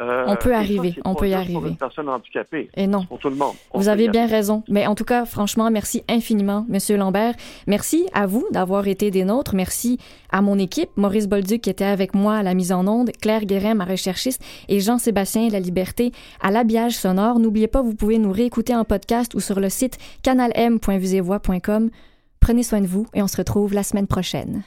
euh, On peut ça, arriver, on peut y arriver. personne handicapée, Et non. pour tout le monde. On Vous avez bien raison. Mais en tout cas, franchement, merci infiniment, Monsieur Lambert. Merci à vous d'avoir été des nôtres. Merci à mon équipe, Maurice Bolduc qui était avec moi à la mise en onde, Claire Guérin, ma recherchiste, et Jean-Sébastien La Liberté à l'habillage sonore. N'oubliez pas, vous pouvez nous réécouter en podcast ou sur le site canalm.vusevoix.com. Prenez soin de vous et on se retrouve la semaine prochaine.